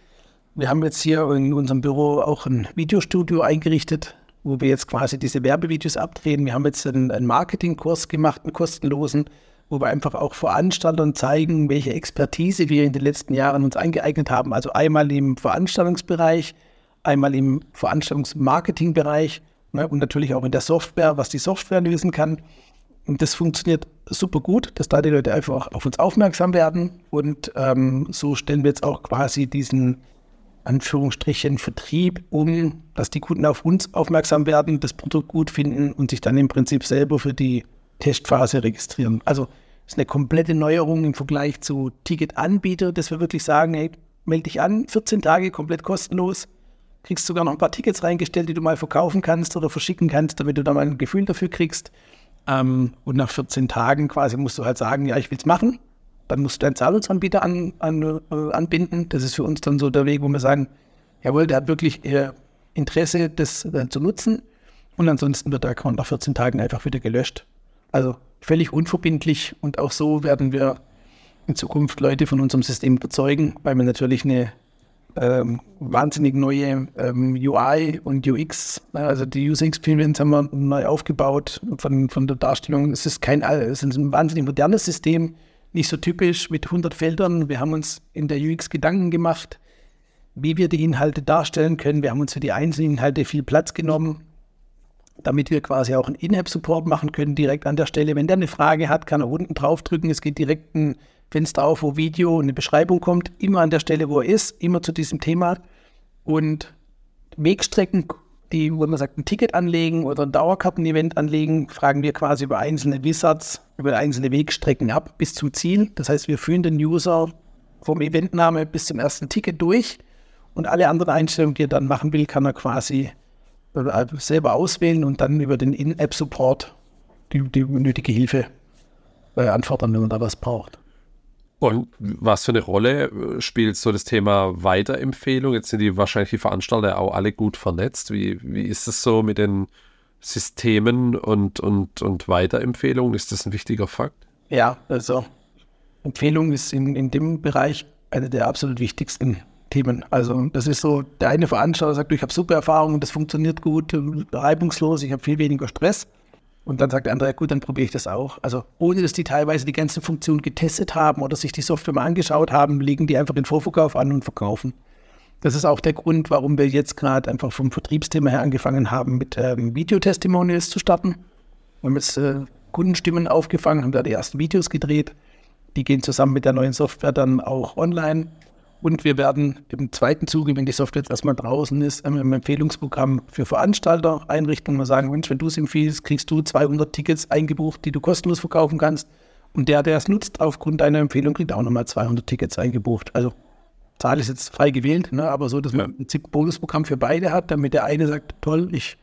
Wir haben jetzt hier in unserem Büro auch ein Videostudio eingerichtet, wo wir jetzt quasi diese Werbevideos abdrehen. Wir haben jetzt einen, einen Marketingkurs gemacht, einen kostenlosen, wo wir einfach auch Veranstaltern zeigen, welche Expertise wir in den letzten Jahren uns angeeignet haben. Also einmal im Veranstaltungsbereich, einmal im Veranstaltungsmarketingbereich ne, und natürlich auch in der Software, was die Software lösen kann. Und das funktioniert super gut, dass da die Leute einfach auf uns aufmerksam werden. Und ähm, so stellen wir jetzt auch quasi diesen Anführungsstrichen Vertrieb um, dass die Kunden auf uns aufmerksam werden, das Produkt gut finden und sich dann im Prinzip selber für die Testphase registrieren. Also ist eine komplette Neuerung im Vergleich zu Ticketanbieter, dass wir wirklich sagen, hey, melde dich an, 14 Tage komplett kostenlos, kriegst sogar noch ein paar Tickets reingestellt, die du mal verkaufen kannst oder verschicken kannst, damit du da mal ein Gefühl dafür kriegst. Ähm, und nach 14 Tagen quasi musst du halt sagen, ja, ich will es machen. Dann musst du deinen Zahlungsanbieter an, an, äh, anbinden. Das ist für uns dann so der Weg, wo wir sagen, jawohl, der hat wirklich äh, Interesse, das äh, zu nutzen. Und ansonsten wird der Account nach 14 Tagen einfach wieder gelöscht. Also völlig unverbindlich und auch so werden wir in Zukunft Leute von unserem System überzeugen, weil wir natürlich eine ähm, wahnsinnig neue ähm, UI und UX, also die User Experience haben wir neu aufgebaut von, von der Darstellung. Es ist kein, es ist ein wahnsinnig modernes System, nicht so typisch mit 100 Feldern. Wir haben uns in der UX Gedanken gemacht, wie wir die Inhalte darstellen können. Wir haben uns für die einzelnen Inhalte viel Platz genommen damit wir quasi auch einen In-App-Support machen können, direkt an der Stelle. Wenn der eine Frage hat, kann er unten draufdrücken. Es geht direkt ein Fenster auf, wo Video und eine Beschreibung kommt, immer an der Stelle, wo er ist, immer zu diesem Thema. Und Wegstrecken, die, wo man sagt, ein Ticket anlegen oder ein Dauerkarten-Event anlegen, fragen wir quasi über einzelne Wizards, über einzelne Wegstrecken ab bis zum Ziel. Das heißt, wir führen den User vom Eventname bis zum ersten Ticket durch und alle anderen Einstellungen, die er dann machen will, kann er quasi selber auswählen und dann über den In-App-Support die, die nötige Hilfe äh, anfordern, wenn man da was braucht. Und was für eine Rolle äh, spielt so das Thema Weiterempfehlung? Jetzt sind die wahrscheinlich die Veranstalter auch alle gut vernetzt. Wie, wie ist es so mit den Systemen und, und, und Weiterempfehlungen? Ist das ein wichtiger Fakt? Ja, also Empfehlung ist in, in dem Bereich eine der absolut wichtigsten Themen. Also das ist so, der eine Veranstalter sagt, ich habe super Erfahrungen, das funktioniert gut, reibungslos, ich habe viel weniger Stress. Und dann sagt der andere, gut, dann probiere ich das auch. Also ohne dass die teilweise die ganzen Funktionen getestet haben oder sich die Software mal angeschaut haben, legen die einfach den Vorverkauf an und verkaufen. Das ist auch der Grund, warum wir jetzt gerade einfach vom Vertriebsthema her angefangen haben, mit ähm, Videotestimonials zu starten. Wir haben jetzt äh, Kundenstimmen aufgefangen, haben da die ersten Videos gedreht. Die gehen zusammen mit der neuen Software dann auch online und wir werden im zweiten Zuge, wenn die Software jetzt erstmal draußen ist, ein Empfehlungsprogramm für Veranstalter einrichten. Wir sagen, Mensch, wenn du es empfiehlst, kriegst du 200 Tickets eingebucht, die du kostenlos verkaufen kannst. Und der, der es nutzt, aufgrund deiner Empfehlung, kriegt auch nochmal 200 Tickets eingebucht. Also Zahl ist jetzt frei gewählt, ne? aber so, dass man ein Bonusprogramm für beide hat, damit der eine sagt, toll, ich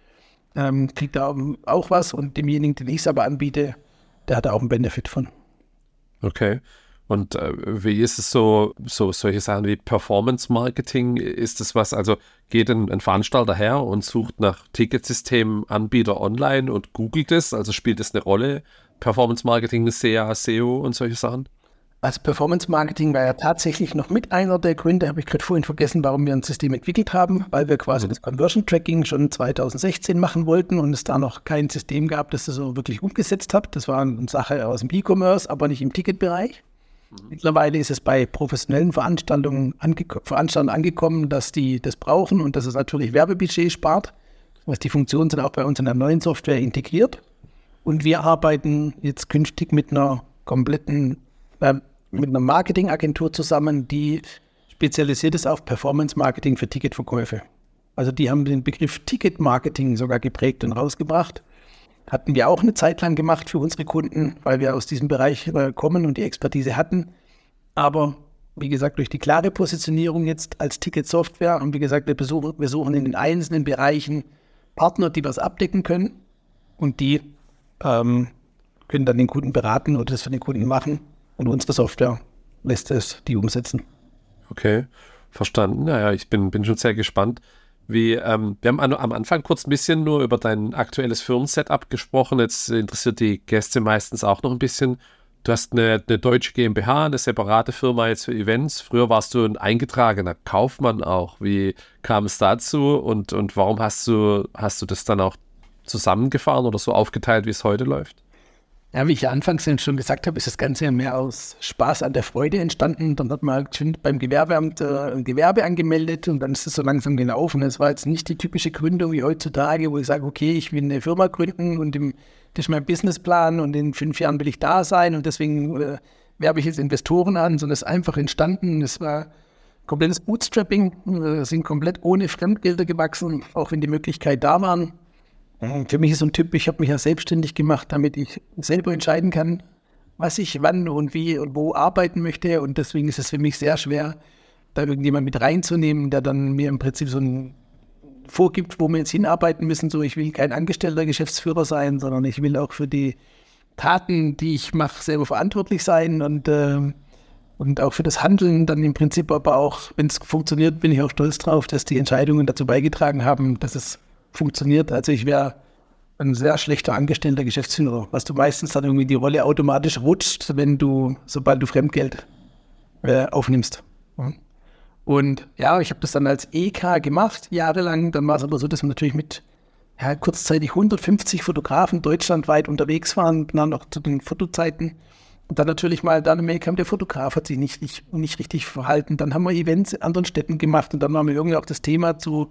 ähm, kriege da auch was und demjenigen, den ich es aber anbiete, der hat da auch einen Benefit von. Okay. Und äh, wie ist es so, so solche Sachen wie Performance Marketing? Ist das was, also geht ein, ein Veranstalter her und sucht nach Ticketsystemanbieter online und googelt es? Also spielt das eine Rolle? Performance Marketing, SEA, SEO und solche Sachen? Also Performance Marketing war ja tatsächlich noch mit einer der Gründe, habe ich gerade vorhin vergessen, warum wir ein System entwickelt haben, weil wir quasi mhm. das Conversion Tracking schon 2016 machen wollten und es da noch kein System gab, das das so wirklich umgesetzt hat. Das war eine Sache aus dem E-Commerce, aber nicht im Ticketbereich. Mittlerweile ist es bei professionellen Veranstaltungen ange Veranstaltern angekommen, dass die das brauchen und dass es natürlich Werbebudget spart. Was die Funktionen sind auch bei uns in der neuen Software integriert. Und wir arbeiten jetzt künftig mit einer kompletten, äh, mit einer Marketingagentur zusammen, die spezialisiert ist auf Performance Marketing für Ticketverkäufe. Also die haben den Begriff Ticket Marketing sogar geprägt und rausgebracht. Hatten wir auch eine Zeit lang gemacht für unsere Kunden, weil wir aus diesem Bereich äh, kommen und die Expertise hatten. Aber wie gesagt, durch die klare Positionierung jetzt als Ticket-Software und wie gesagt, wir, besuchen, wir suchen in den einzelnen Bereichen Partner, die was abdecken können und die ähm, können dann den Kunden beraten oder das für den Kunden machen und unsere Software lässt es die umsetzen. Okay, verstanden. Naja, ich bin, bin schon sehr gespannt. Wie, ähm, wir haben an, am Anfang kurz ein bisschen nur über dein aktuelles Firmensetup gesprochen. Jetzt interessiert die Gäste meistens auch noch ein bisschen. Du hast eine, eine, deutsche GmbH, eine separate Firma jetzt für Events. Früher warst du ein eingetragener Kaufmann auch. Wie kam es dazu und, und warum hast du, hast du das dann auch zusammengefahren oder so aufgeteilt, wie es heute läuft? Ja, wie ich ja anfangs schon gesagt habe, ist das Ganze ja mehr aus Spaß an der Freude entstanden. Dann hat man halt beim Gewerbeamt äh, ein Gewerbe angemeldet und dann ist es so langsam gelaufen. Es war jetzt nicht die typische Gründung wie heutzutage, wo ich sage, okay, ich will eine Firma gründen und im, das ist mein Businessplan und in fünf Jahren will ich da sein und deswegen äh, werbe ich jetzt Investoren an, sondern es ist einfach entstanden. Es war komplettes Bootstrapping, wir sind komplett ohne Fremdgelder gewachsen, auch wenn die Möglichkeit da waren. Für mich ist so ein Typ, ich habe mich ja selbstständig gemacht, damit ich selber entscheiden kann, was ich wann und wie und wo arbeiten möchte. Und deswegen ist es für mich sehr schwer, da irgendjemand mit reinzunehmen, der dann mir im Prinzip so ein vorgibt, wo wir jetzt hinarbeiten müssen. So, ich will kein angestellter Geschäftsführer sein, sondern ich will auch für die Taten, die ich mache, selber verantwortlich sein und, äh, und auch für das Handeln dann im Prinzip aber auch, wenn es funktioniert, bin ich auch stolz drauf, dass die Entscheidungen dazu beigetragen haben, dass es funktioniert. Also ich wäre ein sehr schlechter angestellter Geschäftsführer, was du meistens dann irgendwie die Rolle automatisch rutscht, wenn du, sobald du Fremdgeld äh, aufnimmst. Und ja, ich habe das dann als EK gemacht, jahrelang. Dann war es aber so, dass wir natürlich mit ja, kurzzeitig 150 Fotografen deutschlandweit unterwegs waren, dann noch zu den Fotozeiten. Und dann natürlich mal dann Mail kam, der Fotograf hat sich nicht, nicht, nicht richtig verhalten. Dann haben wir Events in anderen Städten gemacht und dann haben wir irgendwie auch das Thema zu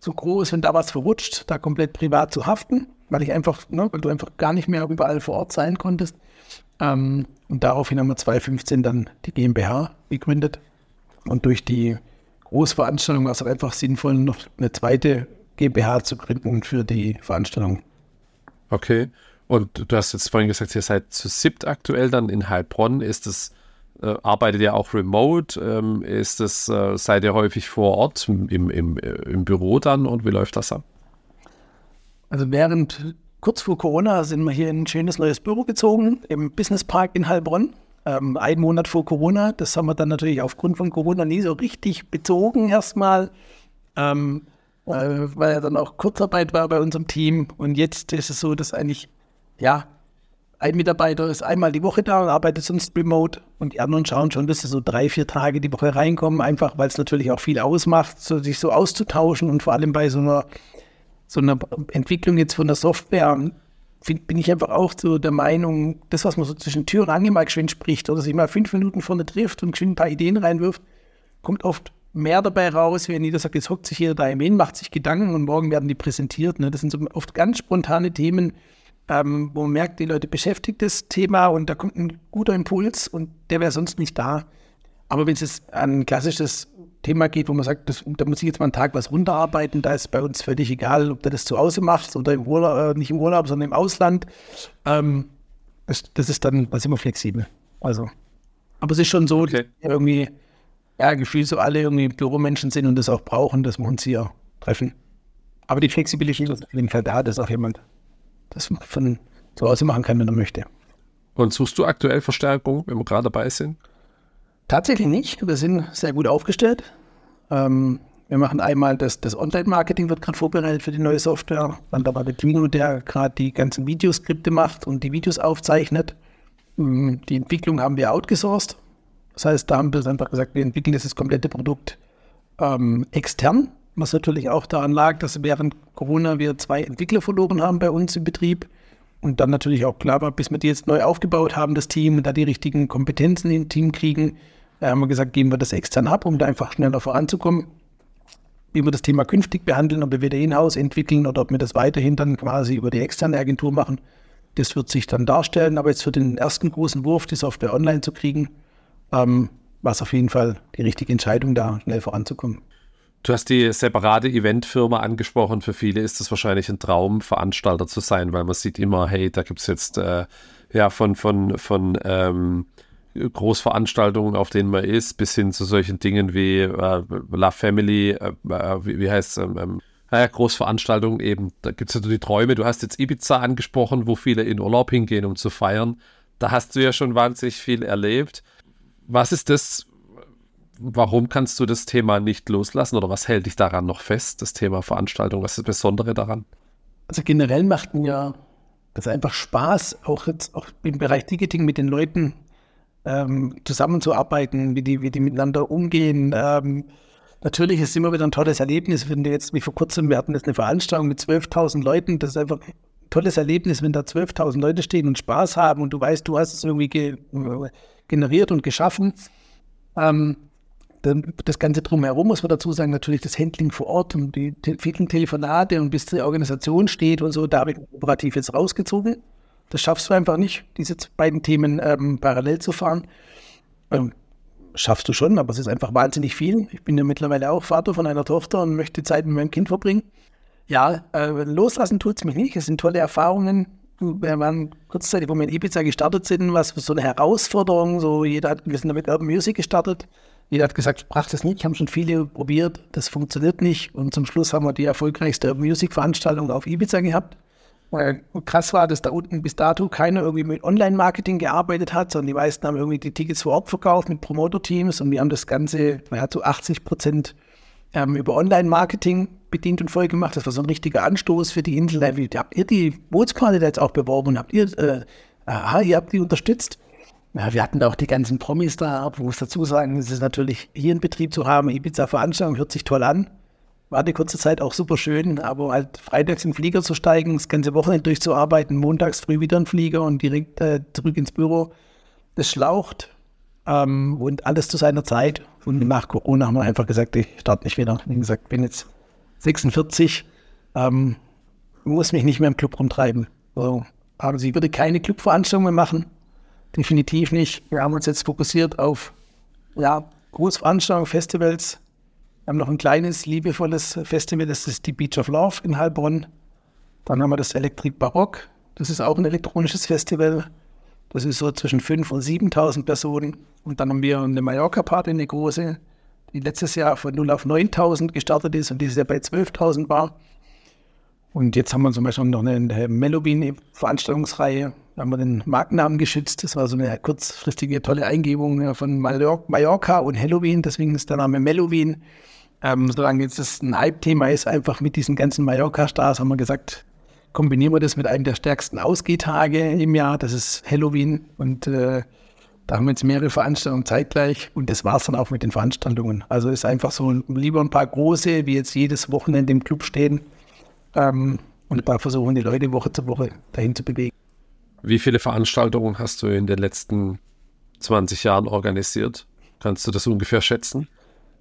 zu groß, wenn da was verrutscht, da komplett privat zu haften, weil ich einfach, ne, weil du einfach gar nicht mehr überall vor Ort sein konntest. Ähm, und daraufhin haben wir 2015 dann die GmbH gegründet. Und durch die Großveranstaltung war es einfach sinnvoll, noch eine zweite GmbH zu gründen für die Veranstaltung. Okay. Und du hast jetzt vorhin gesagt, ihr seid zu SIPT aktuell dann in Heilbronn. Ist es äh, arbeitet ihr auch remote? Ähm, ist es, äh, seid ihr häufig vor Ort im, im, äh, im Büro dann und wie läuft das ab? Also während kurz vor Corona sind wir hier in ein schönes neues Büro gezogen im Business Park in Heilbronn. Ähm, einen Monat vor Corona. Das haben wir dann natürlich aufgrund von Corona nie so richtig bezogen erstmal. Ähm, äh, weil ja dann auch Kurzarbeit war bei unserem Team. Und jetzt ist es so, dass eigentlich, ja, ein Mitarbeiter ist einmal die Woche da und arbeitet sonst remote und die anderen schauen schon, dass sie so drei, vier Tage die Woche reinkommen, einfach weil es natürlich auch viel ausmacht, so, sich so auszutauschen und vor allem bei so einer, so einer Entwicklung jetzt von der Software bin ich einfach auch so der Meinung, das, was man so zwischen Tür und Angel mal geschwind spricht oder sich mal fünf Minuten vorne trifft und geschwind ein paar Ideen reinwirft, kommt oft mehr dabei raus, wenn jeder sagt, jetzt hockt sich jeder da hin, macht sich Gedanken und morgen werden die präsentiert. Ne? Das sind so oft ganz spontane Themen, ähm, wo man merkt, die Leute beschäftigt das Thema und da kommt ein guter Impuls und der wäre sonst nicht da. Aber wenn es jetzt an ein klassisches Thema geht, wo man sagt, das, da muss ich jetzt mal einen Tag was runterarbeiten, da ist bei uns völlig egal, ob du das zu Hause machst oder im Urlaub, äh, nicht im Urlaub, sondern im Ausland. Ähm, das, das, ist dann, da sind wir flexibel. Also, aber es ist schon so, okay. irgendwie, ja, gefühlt so alle irgendwie Büromenschen sind und das auch brauchen, dass wir uns hier treffen. Aber die Flexibilität ist auf jeden Fall da, dass auch jemand das von zu Hause machen kann, wenn er möchte. Und suchst du aktuell Verstärkung, wenn wir gerade dabei sind? Tatsächlich nicht. Wir sind sehr gut aufgestellt. Ähm, wir machen einmal das, das Online-Marketing wird gerade vorbereitet für die neue Software. Dann da war der Timo, der gerade die ganzen Videoskripte macht und die Videos aufzeichnet. Ähm, die Entwicklung haben wir outgesourced. Das heißt, da haben wir einfach gesagt, wir entwickeln dieses komplette Produkt ähm, extern was natürlich auch daran lag, dass während Corona wir zwei Entwickler verloren haben bei uns im Betrieb. Und dann natürlich auch klar war, bis wir die jetzt neu aufgebaut haben, das Team, und da die richtigen Kompetenzen im Team kriegen, äh, haben wir gesagt, geben wir das extern ab, um da einfach schneller voranzukommen. Wie wir das Thema künftig behandeln, ob wir wieder in-house entwickeln oder ob wir das weiterhin dann quasi über die externe Agentur machen, das wird sich dann darstellen. Aber jetzt für den ersten großen Wurf, die Software online zu kriegen, ähm, war es auf jeden Fall die richtige Entscheidung, da schnell voranzukommen. Du hast die separate Eventfirma angesprochen. Für viele ist es wahrscheinlich ein Traum, Veranstalter zu sein, weil man sieht immer, hey, da gibt es jetzt äh, ja von, von, von ähm, Großveranstaltungen, auf denen man ist, bis hin zu solchen Dingen wie äh, La Family, äh, äh wie, wie, heißt es, ähm, ähm, naja, Großveranstaltungen eben. Da gibt es ja die Träume. Du hast jetzt Ibiza angesprochen, wo viele in Urlaub hingehen, um zu feiern. Da hast du ja schon wahnsinnig viel erlebt. Was ist das, warum kannst du das Thema nicht loslassen oder was hält dich daran noch fest, das Thema Veranstaltung? Was ist das Besondere daran? Also generell macht mir das einfach Spaß, auch jetzt auch im Bereich Ticketing mit den Leuten ähm, zusammenzuarbeiten, wie die, wie die miteinander umgehen. Ähm, natürlich ist es immer wieder ein tolles Erlebnis, wenn du jetzt, wie vor kurzem, wir hatten jetzt eine Veranstaltung mit 12.000 Leuten, das ist einfach ein tolles Erlebnis, wenn da 12.000 Leute stehen und Spaß haben und du weißt, du hast es irgendwie ge generiert und geschaffen. Ähm, das Ganze drumherum muss man dazu sagen, natürlich das Handling vor Ort und die vielen Telefonate und bis die Organisation steht und so, da habe ich operativ jetzt rausgezogen. Das schaffst du einfach nicht, diese beiden Themen ähm, parallel zu fahren. Ähm, schaffst du schon, aber es ist einfach wahnsinnig viel. Ich bin ja mittlerweile auch Vater von einer Tochter und möchte Zeit mit meinem Kind verbringen. Ja, äh, loslassen tut es mich nicht. Es sind tolle Erfahrungen. Wir waren kurzzeitig, wo wir in Ibiza gestartet sind, was für so eine Herausforderung. So jeder hat, wir sind damit Urban Music gestartet. Jeder hat gesagt, brach das nicht, haben schon viele probiert, das funktioniert nicht. Und zum Schluss haben wir die erfolgreichste Music-Veranstaltung auf Ibiza gehabt. Und krass war, dass da unten bis dato keiner irgendwie mit Online-Marketing gearbeitet hat, sondern die meisten haben irgendwie die Tickets vor Ort verkauft mit Promoter-Teams und wir haben das Ganze ja, zu 80 Prozent ähm, über Online-Marketing bedient und voll gemacht. Das war so ein richtiger Anstoß für die Insel. Habt ihr die Bootskarte jetzt auch beworben habt ihr, äh, aha, ihr habt die unterstützt? Ja, wir hatten da auch die ganzen Promis da, aber muss dazu sagen, es ist natürlich hier in Betrieb zu haben. Ibiza-Veranstaltung hört sich toll an. War die kurze Zeit auch super schön, aber halt freitags in den Flieger zu steigen, das ganze Wochenende durchzuarbeiten, montags früh wieder in den Flieger und direkt äh, zurück ins Büro, das schlaucht. Ähm, und alles zu seiner Zeit. Und nach Corona haben wir einfach gesagt, ich starte nicht wieder. Wie gesagt, bin jetzt 46, ähm, muss mich nicht mehr im Club rumtreiben. So. Aber sie würde keine Clubveranstaltungen mehr machen definitiv nicht. Wir haben uns jetzt fokussiert auf ja, Großveranstaltungen, Festivals. Wir haben noch ein kleines, liebevolles Festival, das ist die Beach of Love in Heilbronn. Dann haben wir das Elektrik Barock. Das ist auch ein elektronisches Festival. Das ist so zwischen 5.000 und 7.000 Personen. Und dann haben wir eine Mallorca-Party, eine große, die letztes Jahr von 0 auf 9.000 gestartet ist und dieses Jahr bei 12.000 war. Und jetzt haben wir zum Beispiel noch eine, Mellowbean-Veranstaltungsreihe. Da haben wir den Markennamen geschützt. Das war so eine kurzfristige, tolle Eingebung von Mallorca und Halloween. Deswegen ist der Name Mellowbean. Ähm, solange jetzt das ein Hype-Thema ist, einfach mit diesen ganzen Mallorca-Stars, haben wir gesagt, kombinieren wir das mit einem der stärksten Ausgehtage im Jahr. Das ist Halloween. Und äh, da haben wir jetzt mehrere Veranstaltungen zeitgleich. Und das war es dann auch mit den Veranstaltungen. Also ist einfach so lieber ein paar große, wie jetzt jedes Wochenende im Club stehen ähm, und da versuchen die Leute Woche zu Woche dahin zu bewegen. Wie viele Veranstaltungen hast du in den letzten 20 Jahren organisiert? Kannst du das ungefähr schätzen?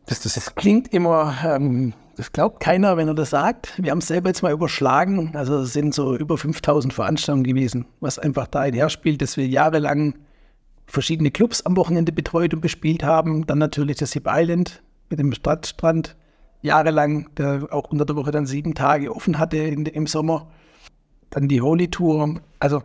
Das, das, das klingt immer, ähm, das glaubt keiner, wenn er das sagt. Wir haben es selber jetzt mal überschlagen. Also es sind so über 5000 Veranstaltungen gewesen, was einfach da einher spielt, dass wir jahrelang verschiedene Clubs am Wochenende betreut und bespielt haben. Dann natürlich das Hip Island mit dem Stadtstrand jahrelang, der auch unter der Woche dann sieben Tage offen hatte in, im Sommer. Dann die Holy Tour. Also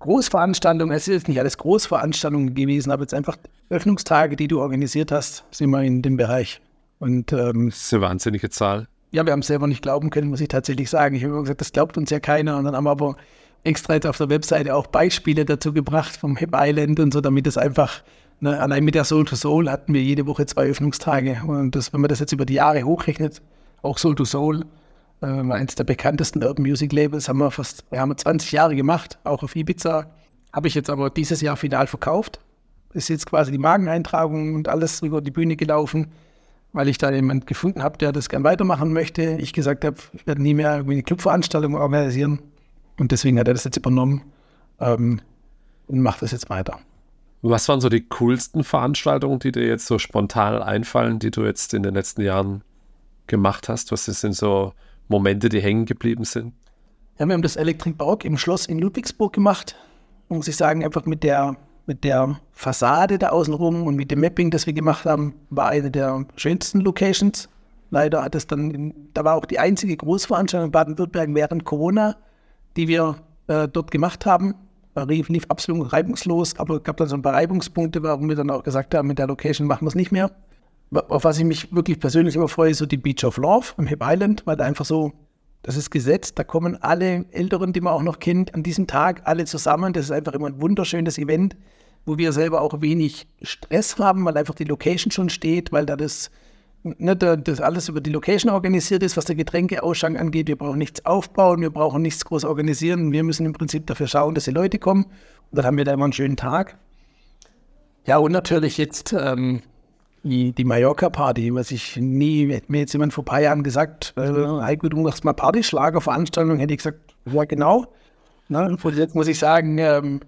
Großveranstaltungen, es ist nicht alles Großveranstaltungen gewesen, aber jetzt einfach Öffnungstage, die du organisiert hast, sind wir in dem Bereich. Und, ähm, das ist eine wahnsinnige Zahl. Ja, wir haben es selber nicht glauben können, muss ich tatsächlich sagen. Ich habe immer gesagt, das glaubt uns ja keiner. Und dann haben wir aber extra jetzt auf der Webseite auch Beispiele dazu gebracht vom Hip Island und so, damit es einfach Ne, allein mit der Soul to Soul hatten wir jede Woche zwei Öffnungstage. Und das, wenn man das jetzt über die Jahre hochrechnet, auch Soul to Soul, äh, eines der bekanntesten Urban Music Labels, haben wir fast, wir haben 20 Jahre gemacht, auch auf Ibiza. Habe ich jetzt aber dieses Jahr final verkauft. Ist jetzt quasi die Mageneintragung und alles über die Bühne gelaufen, weil ich da jemanden gefunden habe, der das gern weitermachen möchte. Ich gesagt habe, ich werde nie mehr eine Clubveranstaltung organisieren. Und deswegen hat er das jetzt übernommen ähm, und macht das jetzt weiter. Was waren so die coolsten Veranstaltungen, die dir jetzt so spontan einfallen, die du jetzt in den letzten Jahren gemacht hast? Was sind so Momente, die hängen geblieben sind? Ja, wir haben das Electric Barock im Schloss in Ludwigsburg gemacht. Muss ich sagen, einfach mit der, mit der Fassade da außenrum und mit dem Mapping, das wir gemacht haben, war eine der schönsten Locations. Leider hat es dann, da war auch die einzige Großveranstaltung in Baden-Württemberg während Corona, die wir äh, dort gemacht haben lief, absolut reibungslos, aber es gab dann so ein paar Reibungspunkte, warum wir dann auch gesagt haben, mit der Location machen wir es nicht mehr. Auf was ich mich wirklich persönlich immer freue, ist so die Beach of Love am Hip Island, weil da einfach so, das ist gesetzt, da kommen alle Älteren, die man auch noch kennt, an diesem Tag alle zusammen. Das ist einfach immer ein wunderschönes Event, wo wir selber auch wenig Stress haben, weil einfach die Location schon steht, weil da das ne, das alles über die Location organisiert ist, was der Getränkeausschank angeht. Wir brauchen nichts aufbauen, wir brauchen nichts groß organisieren. Wir müssen im Prinzip dafür schauen, dass die Leute kommen. Und dann haben wir da immer einen schönen Tag. Ja, und natürlich jetzt ähm, die, die Mallorca-Party, was ich nie, hätte mir jetzt jemand vor ein paar Jahren gesagt, äh, Heiko, du machst mal Partyschlagerveranstaltung, hätte ich gesagt, ja genau. Na, und jetzt muss ich sagen, ähm,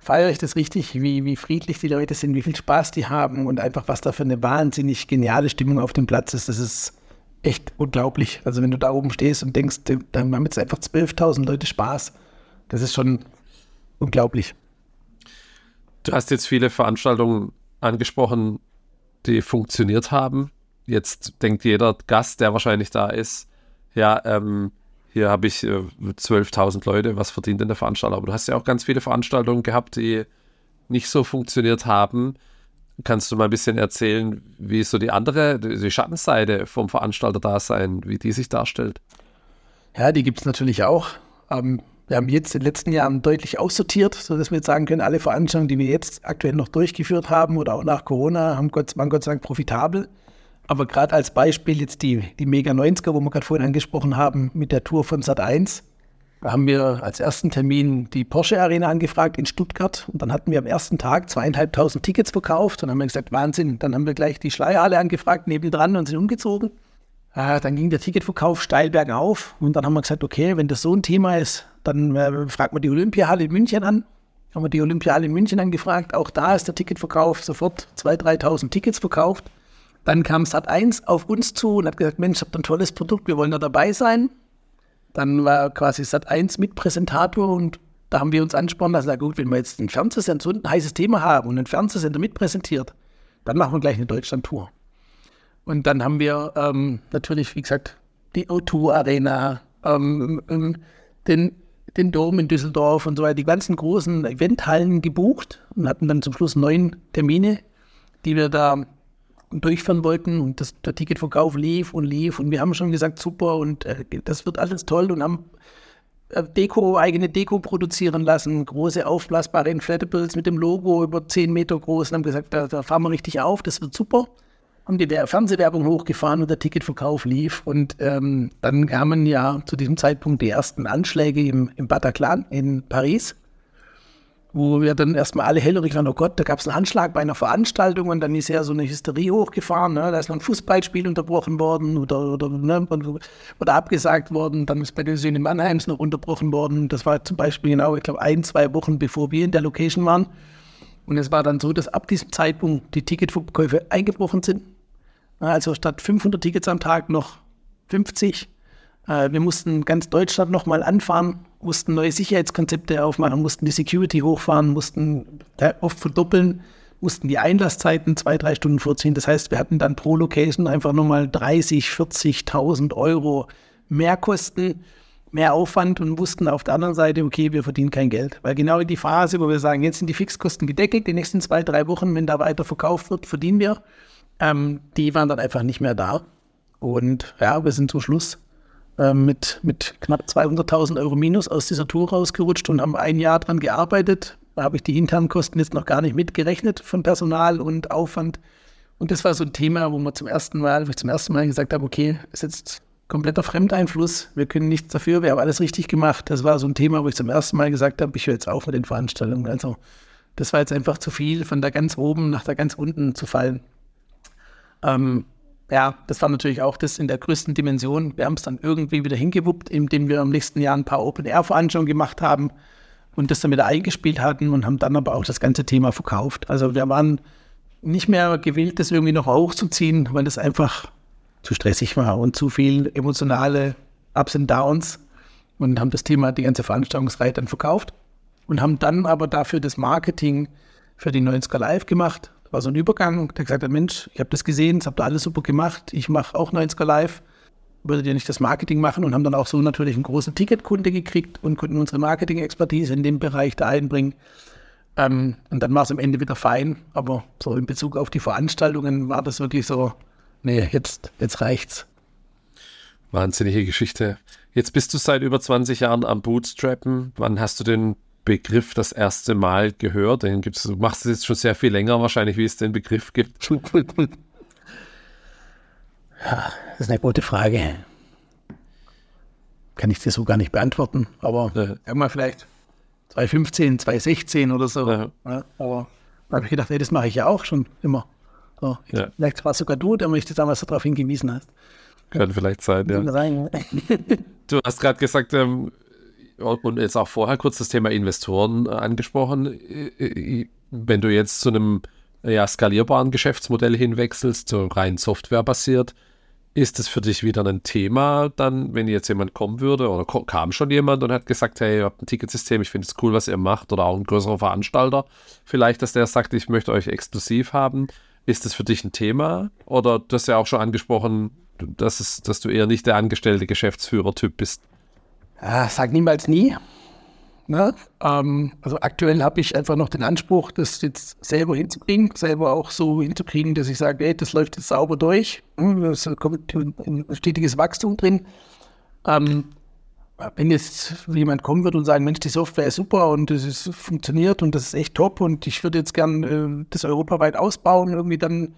feiere ich das richtig, wie, wie friedlich die Leute sind, wie viel Spaß die haben und einfach, was da für eine wahnsinnig geniale Stimmung auf dem Platz ist. Das ist echt unglaublich. Also wenn du da oben stehst und denkst, dann haben jetzt einfach 12.000 Leute Spaß. Das ist schon unglaublich. Du hast jetzt viele Veranstaltungen angesprochen, die funktioniert haben. Jetzt denkt jeder Gast, der wahrscheinlich da ist, ja, ähm, hier habe ich äh, 12.000 Leute, was verdient denn der Veranstalter? Aber du hast ja auch ganz viele Veranstaltungen gehabt, die nicht so funktioniert haben. Kannst du mal ein bisschen erzählen, wie so die andere, die Schattenseite vom Veranstalter da sein, wie die sich darstellt? Ja, die gibt es natürlich auch. Ähm, wir haben jetzt in den letzten Jahren deutlich aussortiert, sodass wir jetzt sagen können, alle Veranstaltungen, die wir jetzt aktuell noch durchgeführt haben oder auch nach Corona, haben Gott, waren Gott sei Dank profitabel. Aber gerade als Beispiel jetzt die, die Mega 90er, wo wir gerade vorhin angesprochen haben, mit der Tour von Sat 1. Da haben wir als ersten Termin die Porsche Arena angefragt in Stuttgart. Und dann hatten wir am ersten Tag zweieinhalbtausend Tickets verkauft. Und dann haben wir gesagt, Wahnsinn. Dann haben wir gleich die Schleierhalle angefragt, nebendran und sind umgezogen. Äh, dann ging der Ticketverkauf steil bergauf. Und dann haben wir gesagt, okay, wenn das so ein Thema ist, dann äh, fragt man die Olympiahalle in München an. Haben wir die Olympiahalle in München angefragt. Auch da ist der Ticketverkauf sofort 2.000, 3.000 Tickets verkauft. Dann kam Sat1 auf uns zu und hat gesagt, Mensch, habt ein tolles Produkt, wir wollen da dabei sein. Dann war quasi Sat1 Mitpräsentator und da haben wir uns angesprochen, dass, na gut, wenn wir jetzt einen Fernsehsender, so ein heißes Thema haben und einen Fernsehsender mitpräsentiert, dann machen wir gleich eine Deutschland-Tour. Und dann haben wir ähm, natürlich, wie gesagt, die O2-Arena, ähm, ähm, den, den Dom in Düsseldorf und so weiter, die ganzen großen Eventhallen gebucht und hatten dann zum Schluss neun Termine, die wir da durchfahren wollten und das, der Ticketverkauf lief und lief und wir haben schon gesagt, super und äh, das wird alles toll und haben äh, Deko, eigene Deko produzieren lassen, große aufblasbare Inflatables mit dem Logo über 10 Meter groß und haben gesagt, da, da fahren wir richtig auf, das wird super. Haben die Fernsehwerbung hochgefahren und der Ticketverkauf lief. Und ähm, dann kamen ja zu diesem Zeitpunkt die ersten Anschläge im, im Bataclan in Paris wo wir dann erstmal alle hellhörig waren, oh Gott, da gab es einen Anschlag bei einer Veranstaltung und dann ist ja so eine Hysterie hochgefahren, ne? da ist noch ein Fußballspiel unterbrochen worden oder, oder, ne? oder abgesagt worden, dann ist bei den Söhnen Mannheims noch unterbrochen worden. Das war zum Beispiel genau, ich glaube, ein, zwei Wochen bevor wir in der Location waren. Und es war dann so, dass ab diesem Zeitpunkt die Ticketverkäufe eingebrochen sind. Also statt 500 Tickets am Tag noch 50. Äh, wir mussten ganz Deutschland nochmal anfahren, mussten neue Sicherheitskonzepte aufmachen, mussten die Security hochfahren, mussten oft verdoppeln, mussten die Einlasszeiten zwei, drei Stunden vorziehen. Das heißt, wir hatten dann pro Location einfach nochmal 30, 40.000 Euro mehr Kosten, mehr Aufwand und wussten auf der anderen Seite, okay, wir verdienen kein Geld. Weil genau in die Phase, wo wir sagen, jetzt sind die Fixkosten gedeckelt, die nächsten zwei, drei Wochen, wenn da weiter verkauft wird, verdienen wir, ähm, die waren dann einfach nicht mehr da. Und ja, wir sind zum Schluss äh, mit, mit knapp 200.000 Euro Minus aus dieser Tour rausgerutscht und haben ein Jahr dran gearbeitet. Da habe ich die internen Kosten jetzt noch gar nicht mitgerechnet von Personal und Aufwand. Und das war so ein Thema, wo man zum ersten Mal, wo ich zum ersten Mal gesagt habe, okay, ist jetzt kompletter Fremdeinfluss, wir können nichts dafür, wir haben alles richtig gemacht. Das war so ein Thema, wo ich zum ersten Mal gesagt habe, ich höre jetzt auf mit den Veranstaltungen. Also das war jetzt einfach zu viel, von da ganz oben nach da ganz unten zu fallen. Ähm, ja, das war natürlich auch das in der größten Dimension. Wir haben es dann irgendwie wieder hingewuppt, indem wir im nächsten Jahr ein paar Open-Air-Veranstaltungen gemacht haben und das dann wieder eingespielt hatten und haben dann aber auch das ganze Thema verkauft. Also wir waren nicht mehr gewillt, das irgendwie noch hochzuziehen, weil das einfach zu stressig war und zu viel emotionale Ups und Downs und haben das Thema, die ganze Veranstaltungsreihe dann verkauft und haben dann aber dafür das Marketing für die 90er Live gemacht war so ein Übergang, der gesagt hat, Mensch, ich habe das gesehen, das habt ihr alles super gemacht, ich mache auch 90er Live, würdet ihr nicht das Marketing machen und haben dann auch so natürlich einen großen Ticketkunde gekriegt und konnten unsere Marketing-Expertise in dem Bereich da einbringen. Ähm, und dann war es am Ende wieder fein, aber so in Bezug auf die Veranstaltungen war das wirklich so, nee, jetzt, jetzt reicht's. Wahnsinnige Geschichte. Jetzt bist du seit über 20 Jahren am Bootstrappen. Wann hast du den Begriff das erste Mal gehört? Den gibt's, du machst es jetzt schon sehr viel länger wahrscheinlich, wie es den Begriff gibt. <laughs> Ja, das ist eine gute Frage. Kann ich dir so gar nicht beantworten, aber ja. irgendwann vielleicht 2015, 2016 oder so. Ja. Ja, aber da habe ich gedacht, ey, das mache ich ja auch schon immer. So. Vielleicht war es sogar du, der mich damals darauf hingewiesen hast. Kann vielleicht sein, ja. du hast gerade gesagt, ähm, und jetzt auch vorher kurz das Thema Investoren äh, angesprochen. Äh, äh, wenn du jetzt zu einem ja, skalierbaren Geschäftsmodell hinwechselst, so rein softwarebasiert, ist es für dich wieder ein Thema, dann, wenn jetzt jemand kommen würde oder kam schon jemand und hat gesagt, hey, ihr habt ein Ticketsystem, ich finde es cool, was ihr macht, oder auch ein größerer Veranstalter, vielleicht, dass der sagt, ich möchte euch exklusiv haben, ist das für dich ein Thema? Oder du hast ja auch schon angesprochen, dass, es, dass du eher nicht der angestellte Geschäftsführer-Typ bist ja, sag niemals nie. Ne? Ähm, also aktuell habe ich einfach noch den Anspruch, das jetzt selber hinzukriegen, selber auch so hinzukriegen, dass ich sage, ey, das läuft jetzt sauber durch. Hm, es kommt ein stetiges Wachstum drin. Ähm, wenn jetzt jemand kommen wird und sagen, Mensch, die Software ist super und es funktioniert und das ist echt top und ich würde jetzt gern äh, das europaweit ausbauen, irgendwie dann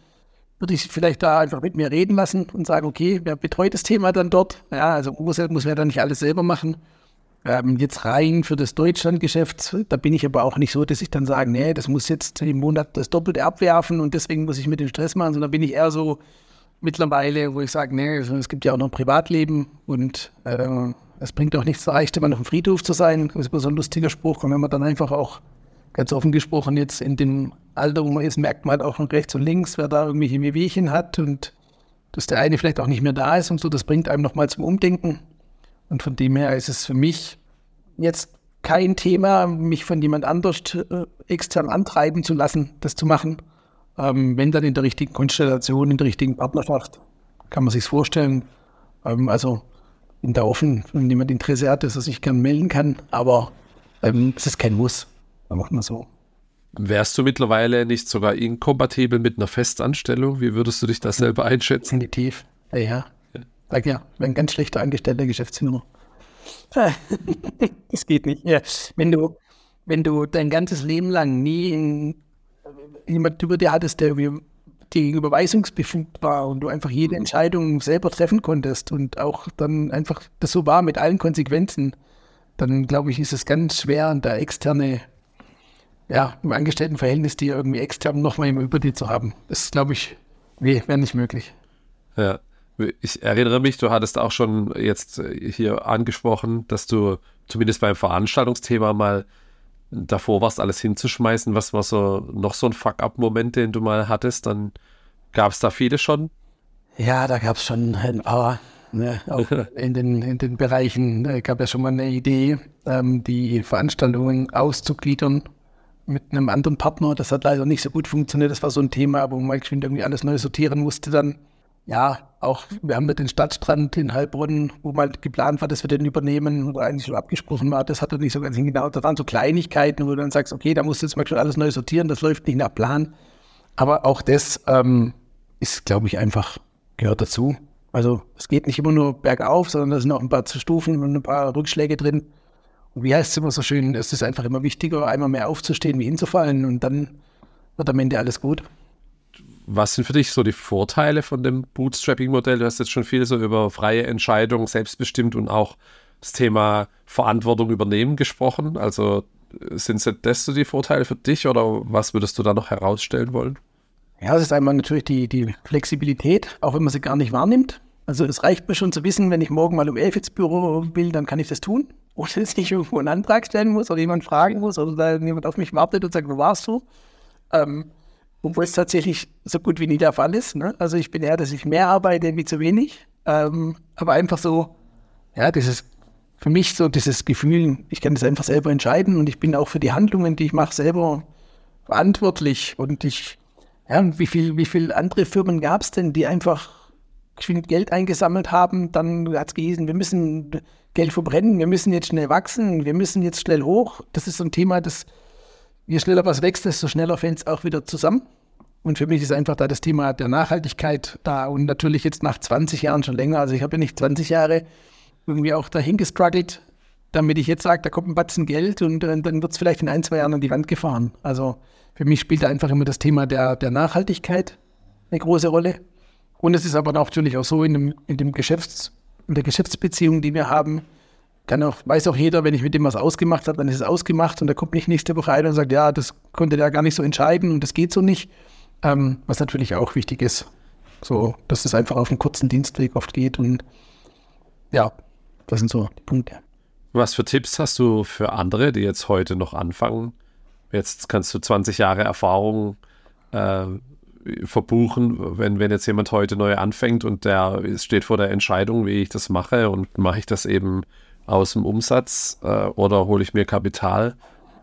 würde ich vielleicht da einfach mit mir reden lassen und sagen, okay, wer betreut das Thema dann dort? Ja, also muss, muss man dann nicht alles selber machen. Ähm, jetzt rein für das Deutschlandgeschäft, da bin ich aber auch nicht so, dass ich dann sage, nee, das muss jetzt im Monat das Doppelte abwerfen und deswegen muss ich mit dem Stress machen, sondern bin ich eher so mittlerweile, wo ich sage, nee, es gibt ja auch noch ein Privatleben und äh, es bringt auch nichts, reicht immer noch im Friedhof zu sein. Das ist immer so ein lustiger Spruch. Und wenn man dann einfach auch ganz offen gesprochen jetzt in dem Alter, wo man ist, merkt man halt auch von rechts und links, wer da irgendwelche Wehwehchen hat und dass der eine vielleicht auch nicht mehr da ist und so, das bringt einem nochmal zum Umdenken. Und von dem her ist es für mich jetzt kein Thema, mich von jemand anders äh, extern antreiben zu lassen, das zu machen. Ähm, wenn dann in der richtigen Konstellation, in der richtigen Partnerschaft, kann man sich vorstellen. Ähm, also bin da offen, wenn jemand Interesse hat, dass er sich gern melden kann, aber ähm, es ist kein Muss. Macht man so. Wärst du mittlerweile nicht sogar inkompatibel mit einer Festanstellung? Wie würdest du dich da selber einschätzen? Definitiv. Ja, ja. Sag ja, ein ganz schlechter Angestellter Geschäftsführer. <laughs> das geht nicht. Ja. Wenn du, wenn du dein ganzes Leben lang nie in, jemand über dir hattest, der die überweisungsbefugt war und du einfach jede Entscheidung selber treffen konntest und auch dann einfach das so war mit allen Konsequenzen, dann glaube ich, ist es ganz schwer, da externe, ja, im Angestelltenverhältnis, die irgendwie extern nochmal über dir zu haben. Das glaube ich, nee, wäre nicht möglich. Ja. Ich erinnere mich, du hattest auch schon jetzt hier angesprochen, dass du zumindest beim Veranstaltungsthema mal davor warst, alles hinzuschmeißen. Was war so noch so ein Fuck-up-Moment, den du mal hattest? Dann gab es da viele schon? Ja, da gab es schon ein paar. Ne, auch <laughs> in den, in den Bereichen äh, gab es schon mal eine Idee, ähm, die Veranstaltungen auszugliedern mit einem anderen Partner. Das hat leider nicht so gut funktioniert. Das war so ein Thema, wo man irgendwie alles neu sortieren musste dann ja, auch wir haben mit dem Stadtstrand in Heilbronn, wo mal geplant war, dass wir den übernehmen oder eigentlich schon abgesprochen war, das hat er nicht so ganz hingehauen. Das waren so Kleinigkeiten, wo du dann sagst, okay, da musst du jetzt mal schon alles neu sortieren, das läuft nicht nach Plan. Aber auch das ähm, ist, glaube ich, einfach gehört dazu. Also es geht nicht immer nur bergauf, sondern da sind auch ein paar Stufen und ein paar Rückschläge drin. Wie heißt es immer so schön, es ist einfach immer wichtiger, einmal mehr aufzustehen, wie hinzufallen und dann wird am Ende alles gut was sind für dich so die Vorteile von dem Bootstrapping-Modell? Du hast jetzt schon viel so über freie Entscheidungen, selbstbestimmt und auch das Thema Verantwortung übernehmen gesprochen. Also sind das so die Vorteile für dich oder was würdest du da noch herausstellen wollen? Ja, es ist einmal natürlich die, die Flexibilität, auch wenn man sie gar nicht wahrnimmt. Also es reicht mir schon zu wissen, wenn ich morgen mal um elf ins Büro will, dann kann ich das tun. Ohne dass ich irgendwo einen Antrag stellen muss oder jemand fragen muss oder da jemand auf mich wartet und sagt, wo warst du? Ähm, obwohl es tatsächlich so gut wie nie der Fall ist. Ne? Also ich bin eher, dass ich mehr arbeite wie zu wenig. Ähm, aber einfach so, ja, dieses für mich so dieses Gefühl, ich kann das einfach selber entscheiden und ich bin auch für die Handlungen, die ich mache, selber verantwortlich. Und ich, ja, wie viel, wie viel andere Firmen gab es denn, die einfach Geld eingesammelt haben, dann hat es gehießen, wir müssen Geld verbrennen, wir müssen jetzt schnell wachsen, wir müssen jetzt schnell hoch. Das ist so ein Thema, das je schneller was wächst, desto schneller fällt es auch wieder zusammen. Und für mich ist einfach da das Thema der Nachhaltigkeit da und natürlich jetzt nach 20 Jahren schon länger. Also ich habe ja nicht 20 Jahre irgendwie auch dahin gestruggelt, damit ich jetzt sage, da kommt ein Batzen Geld und, und dann wird es vielleicht in ein, zwei Jahren an die Wand gefahren. Also für mich spielt da einfach immer das Thema der, der Nachhaltigkeit eine große Rolle. Und es ist aber natürlich auch so in, dem, in, dem Geschäfts-, in der Geschäftsbeziehung, die wir haben, kann auch, weiß auch jeder, wenn ich mit dem was ausgemacht habe, dann ist es ausgemacht und da kommt nicht nächste Woche ein und sagt, ja, das konnte der gar nicht so entscheiden und das geht so nicht. Ähm, was natürlich auch wichtig ist. So, dass es einfach auf einen kurzen Dienstweg oft geht und ja, das sind so die Punkte. Was für Tipps hast du für andere, die jetzt heute noch anfangen? Jetzt kannst du 20 Jahre Erfahrung äh, verbuchen, wenn, wenn jetzt jemand heute neu anfängt und der steht vor der Entscheidung, wie ich das mache und mache ich das eben aus dem Umsatz äh, oder hole ich mir Kapital?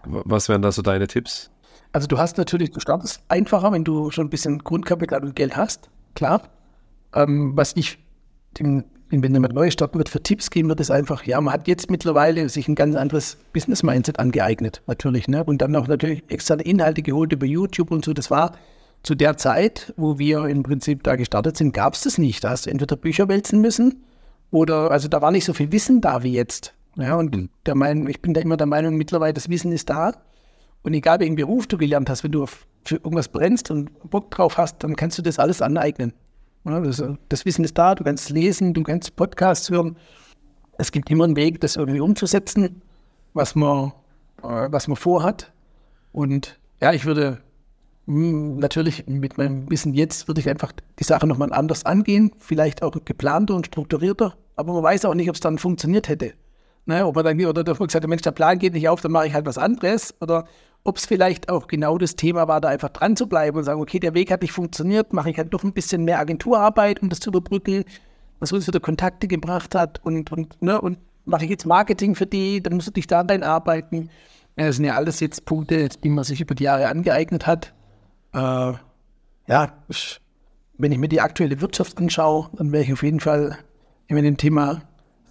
Was wären da so deine Tipps? Also du hast natürlich, du startest einfacher, wenn du schon ein bisschen Grundkapital und Geld hast, klar. Ähm, was ich, dem, wenn jemand neu starten wird, für Tipps geben wird, ist einfach, ja, man hat jetzt mittlerweile sich ein ganz anderes Business-Mindset angeeignet, natürlich. Ne? Und dann auch natürlich externe Inhalte geholt über YouTube und so. Das war zu der Zeit, wo wir im Prinzip da gestartet sind, gab es das nicht. Da hast du entweder Bücher wälzen müssen oder, also da war nicht so viel Wissen da wie jetzt. Ja, und mhm. der Meinung, ich bin da immer der Meinung, mittlerweile das Wissen ist da. Und egal welchen Beruf du gelernt hast, wenn du für irgendwas brennst und Bock drauf hast, dann kannst du das alles aneignen. Das, Wissen ist da, du kannst lesen, du kannst Podcasts hören. Es gibt immer einen Weg, das irgendwie umzusetzen, was man, äh, was man vorhat. Und ja, ich würde natürlich mit meinem Wissen jetzt würde ich einfach die Sache nochmal anders angehen, vielleicht auch geplanter und strukturierter, aber man weiß auch nicht, ob es dann funktioniert hätte. Ne, ob man dann oder der gesagt Mensch, der Plan geht nicht auf, dann mache ich halt was anderes. Oder ob es vielleicht auch genau das Thema war, da einfach dran zu bleiben und sagen, okay, der Weg hat nicht funktioniert, mache ich halt doch ein bisschen mehr Agenturarbeit, um das zu überbrücken, was uns wieder Kontakte gebracht hat und, und, ne, und mache ich jetzt Marketing für die, dann musst du dich da rein arbeiten. Das sind ja alles jetzt Punkte, die man sich über die Jahre angeeignet hat. Äh, ja, ich, wenn ich mir die aktuelle Wirtschaft anschaue, dann wäre ich auf jeden Fall immer dem Thema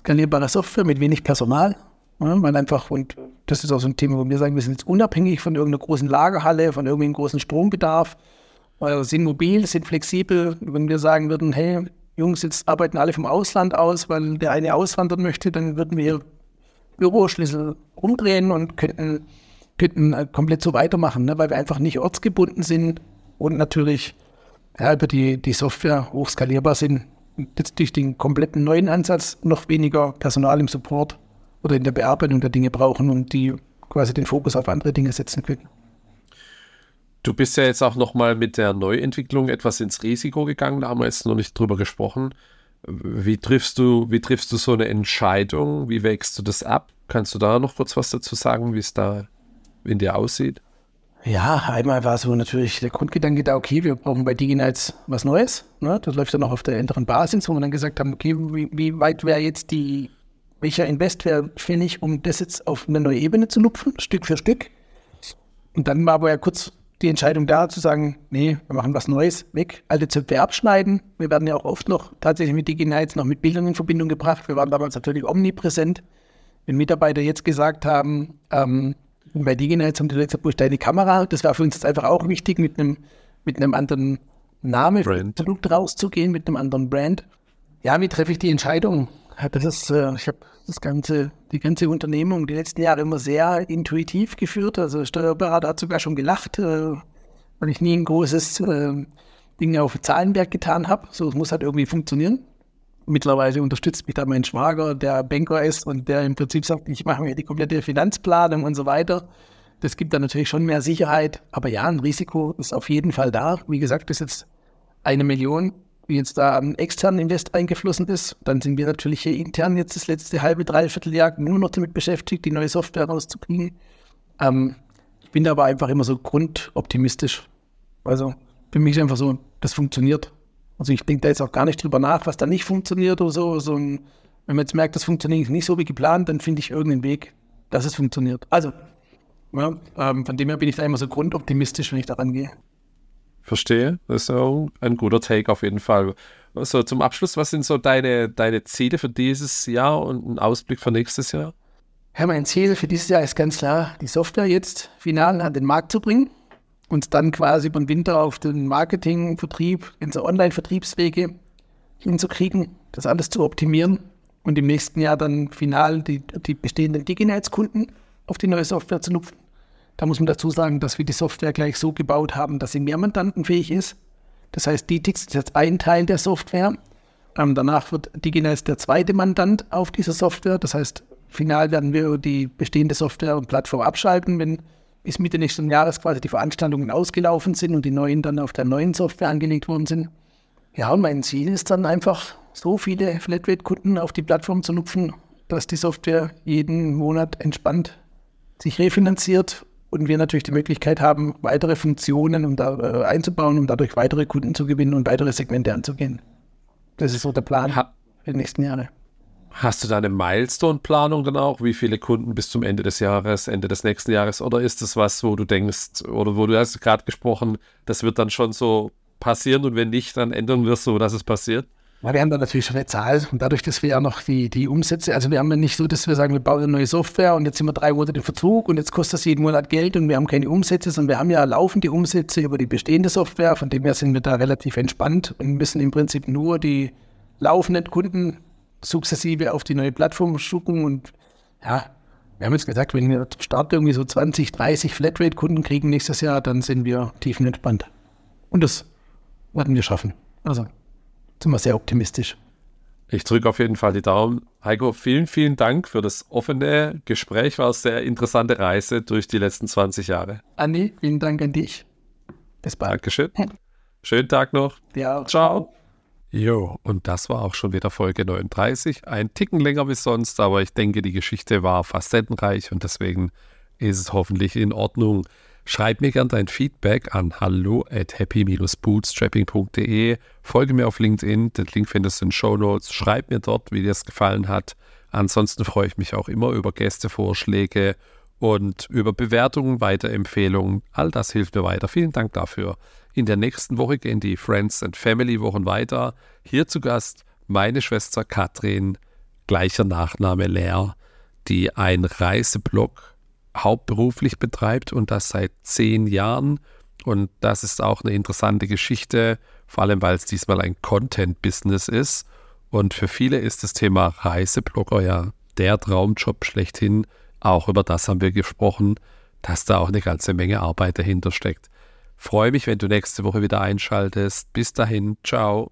skalierbare Software mit wenig Personal, ja, weil einfach und das ist auch so ein Thema, wo wir sagen, wir sind jetzt unabhängig von irgendeiner großen Lagerhalle, von irgendeinem großen Strombedarf, äh, sind mobil, sind flexibel. Wenn wir sagen würden, hey, Jungs, jetzt arbeiten alle vom Ausland aus, weil der eine auswandern möchte, dann würden wir Büroschlüssel umdrehen und könnten, könnten äh, komplett so weitermachen, ne? weil wir einfach nicht ortsgebunden sind und natürlich ja, über die, die Software hochskalierbar sind. Jetzt durch den kompletten neuen Ansatz noch weniger Personal im Support oder in der Bearbeitung der Dinge brauchen und die quasi den Fokus auf andere Dinge setzen können. Du bist ja jetzt auch nochmal mit der Neuentwicklung etwas ins Risiko gegangen, da haben wir jetzt noch nicht drüber gesprochen. Wie triffst du, wie triffst du so eine Entscheidung? Wie wägst du das ab? Kannst du da noch kurz was dazu sagen, wie es da in dir aussieht? Ja, einmal war so natürlich der Grundgedanke da, okay, wir brauchen bei DigiNights was Neues. Ne? Das läuft dann auch auf der älteren Basis, wo wir dann gesagt haben, okay, wie, wie weit wäre jetzt die, welcher Invest wäre fällig, um das jetzt auf eine neue Ebene zu lupfen, Stück für Stück. Und dann war aber ja kurz die Entscheidung da, zu sagen, nee, wir machen was Neues, weg, alte Zöpfe abschneiden. Wir werden ja auch oft noch tatsächlich mit DigiNights noch mit Bildern in Verbindung gebracht. Wir waren damals natürlich omnipräsent. Wenn Mitarbeiter jetzt gesagt haben, ähm, bei DigiNights haben die Leute gesagt, wo ist deine Kamera? Das war für uns jetzt einfach auch wichtig, mit einem, mit einem anderen Namen für das Produkt rauszugehen, mit einem anderen Brand. Ja, wie treffe ich die Entscheidung? Das ist, äh, ich habe das ganze, die ganze Unternehmung die letzten Jahre immer sehr intuitiv geführt. Also Steuerberater hat sogar schon gelacht, äh, weil ich nie ein großes äh, Ding auf Zahlenberg getan habe. So, es muss halt irgendwie funktionieren. Mittlerweile unterstützt mich da mein Schwager, der Banker ist und der im Prinzip sagt, ich mache mir die komplette Finanzplanung und so weiter. Das gibt dann natürlich schon mehr Sicherheit. Aber ja, ein Risiko ist auf jeden Fall da. Wie gesagt, das ist jetzt eine Million wie jetzt da an externen Invest eingeflossen ist. Dann sind wir natürlich hier intern jetzt das letzte halbe, dreiviertel Jahr nur noch damit beschäftigt, die neue Software rauszukriegen. Ähm, ich bin da aber einfach immer so grundoptimistisch. Also für mich ist einfach so, das funktioniert. Also ich denke da jetzt auch gar nicht drüber nach, was da nicht funktioniert oder so. so ein, wenn man jetzt merkt, das funktioniert nicht so wie geplant, dann finde ich irgendeinen Weg, dass es funktioniert. Also ja, ähm, von dem her bin ich da immer so grundoptimistisch, wenn ich daran gehe. Verstehe. Das ist auch ein guter Take auf jeden Fall. Also zum Abschluss, was sind so deine, deine Ziele für dieses Jahr und ein Ausblick für nächstes Jahr? Ja, mein Ziel für dieses Jahr ist ganz klar, die Software jetzt final an den Markt zu bringen und dann quasi über den Winter auf den Marketing, Vertrieb, unsere Online-Vertriebswege hinzukriegen, das alles zu optimieren und im nächsten Jahr dann final die, die bestehenden DigiNights-Kunden auf die neue Software zu nutzen da muss man dazu sagen, dass wir die Software gleich so gebaut haben, dass sie mehrmandantenfähig ist. Das heißt, DTX ist jetzt ein Teil der Software. Ähm, danach wird DigiNice der zweite Mandant auf dieser Software. Das heißt, final werden wir die bestehende Software und Plattform abschalten, wenn bis Mitte nächsten Jahres quasi die Veranstaltungen ausgelaufen sind und die neuen dann auf der neuen Software angelegt worden sind. Ja, und mein Ziel ist dann einfach, so viele Flatrate-Kunden auf die Plattform zu nutzen, dass die Software jeden Monat entspannt sich refinanziert und wir natürlich die Möglichkeit haben, weitere Funktionen um da, äh, einzubauen, um dadurch weitere Kunden zu gewinnen und weitere Segmente anzugehen. Das ist so der Plan ha für die nächsten Jahre. Hast du da eine Milestone-Planung dann auch? Wie viele Kunden bis zum Ende des Jahres, Ende des nächsten Jahres? Oder ist das was, wo du denkst, oder wo du hast gerade gesprochen, das wird dann schon so passieren und wenn nicht, dann ändern wir es so, dass es passiert? Ja, wir haben da natürlich schon eine Zahl und dadurch, dass wir ja noch die, die Umsätze, also wir haben ja nicht so, dass wir sagen, wir bauen eine neue Software und jetzt sind wir drei Monate in Verzug und jetzt kostet das jeden Monat Geld und wir haben keine Umsätze, sondern wir haben ja laufende Umsätze über die bestehende Software, von dem her sind wir da relativ entspannt und müssen im Prinzip nur die laufenden Kunden sukzessive auf die neue Plattform schucken und ja, wir haben jetzt gesagt, wenn wir Start irgendwie so 20, 30 Flatrate-Kunden kriegen nächstes Jahr, dann sind wir tiefenentspannt. Und das werden wir schaffen. Also sind wir sehr optimistisch. Ich drücke auf jeden Fall die Daumen. Heiko, vielen, vielen Dank für das offene Gespräch. War eine sehr interessante Reise durch die letzten 20 Jahre. Andi, vielen Dank an dich. Bis bald. Dankeschön. Schönen Tag noch. Ja. Ciao. Jo, und das war auch schon wieder Folge 39. Ein Ticken länger wie sonst, aber ich denke, die Geschichte war facettenreich und deswegen ist es hoffentlich in Ordnung. Schreib mir gerne dein Feedback an hallo at happy-bootstrapping.de. Folge mir auf LinkedIn, den Link findest du in Show Notes. Schreib mir dort, wie dir es gefallen hat. Ansonsten freue ich mich auch immer über Gästevorschläge und über Bewertungen, Weiterempfehlungen. All das hilft mir weiter. Vielen Dank dafür. In der nächsten Woche gehen die Friends and Family Wochen weiter. Hier zu Gast meine Schwester Katrin, gleicher Nachname Leer, die ein Reiseblog hauptberuflich betreibt und das seit zehn Jahren. Und das ist auch eine interessante Geschichte, vor allem weil es diesmal ein Content-Business ist. Und für viele ist das Thema Reiseblogger ja der Traumjob schlechthin. Auch über das haben wir gesprochen, dass da auch eine ganze Menge Arbeit dahinter steckt. Freue mich, wenn du nächste Woche wieder einschaltest. Bis dahin, ciao.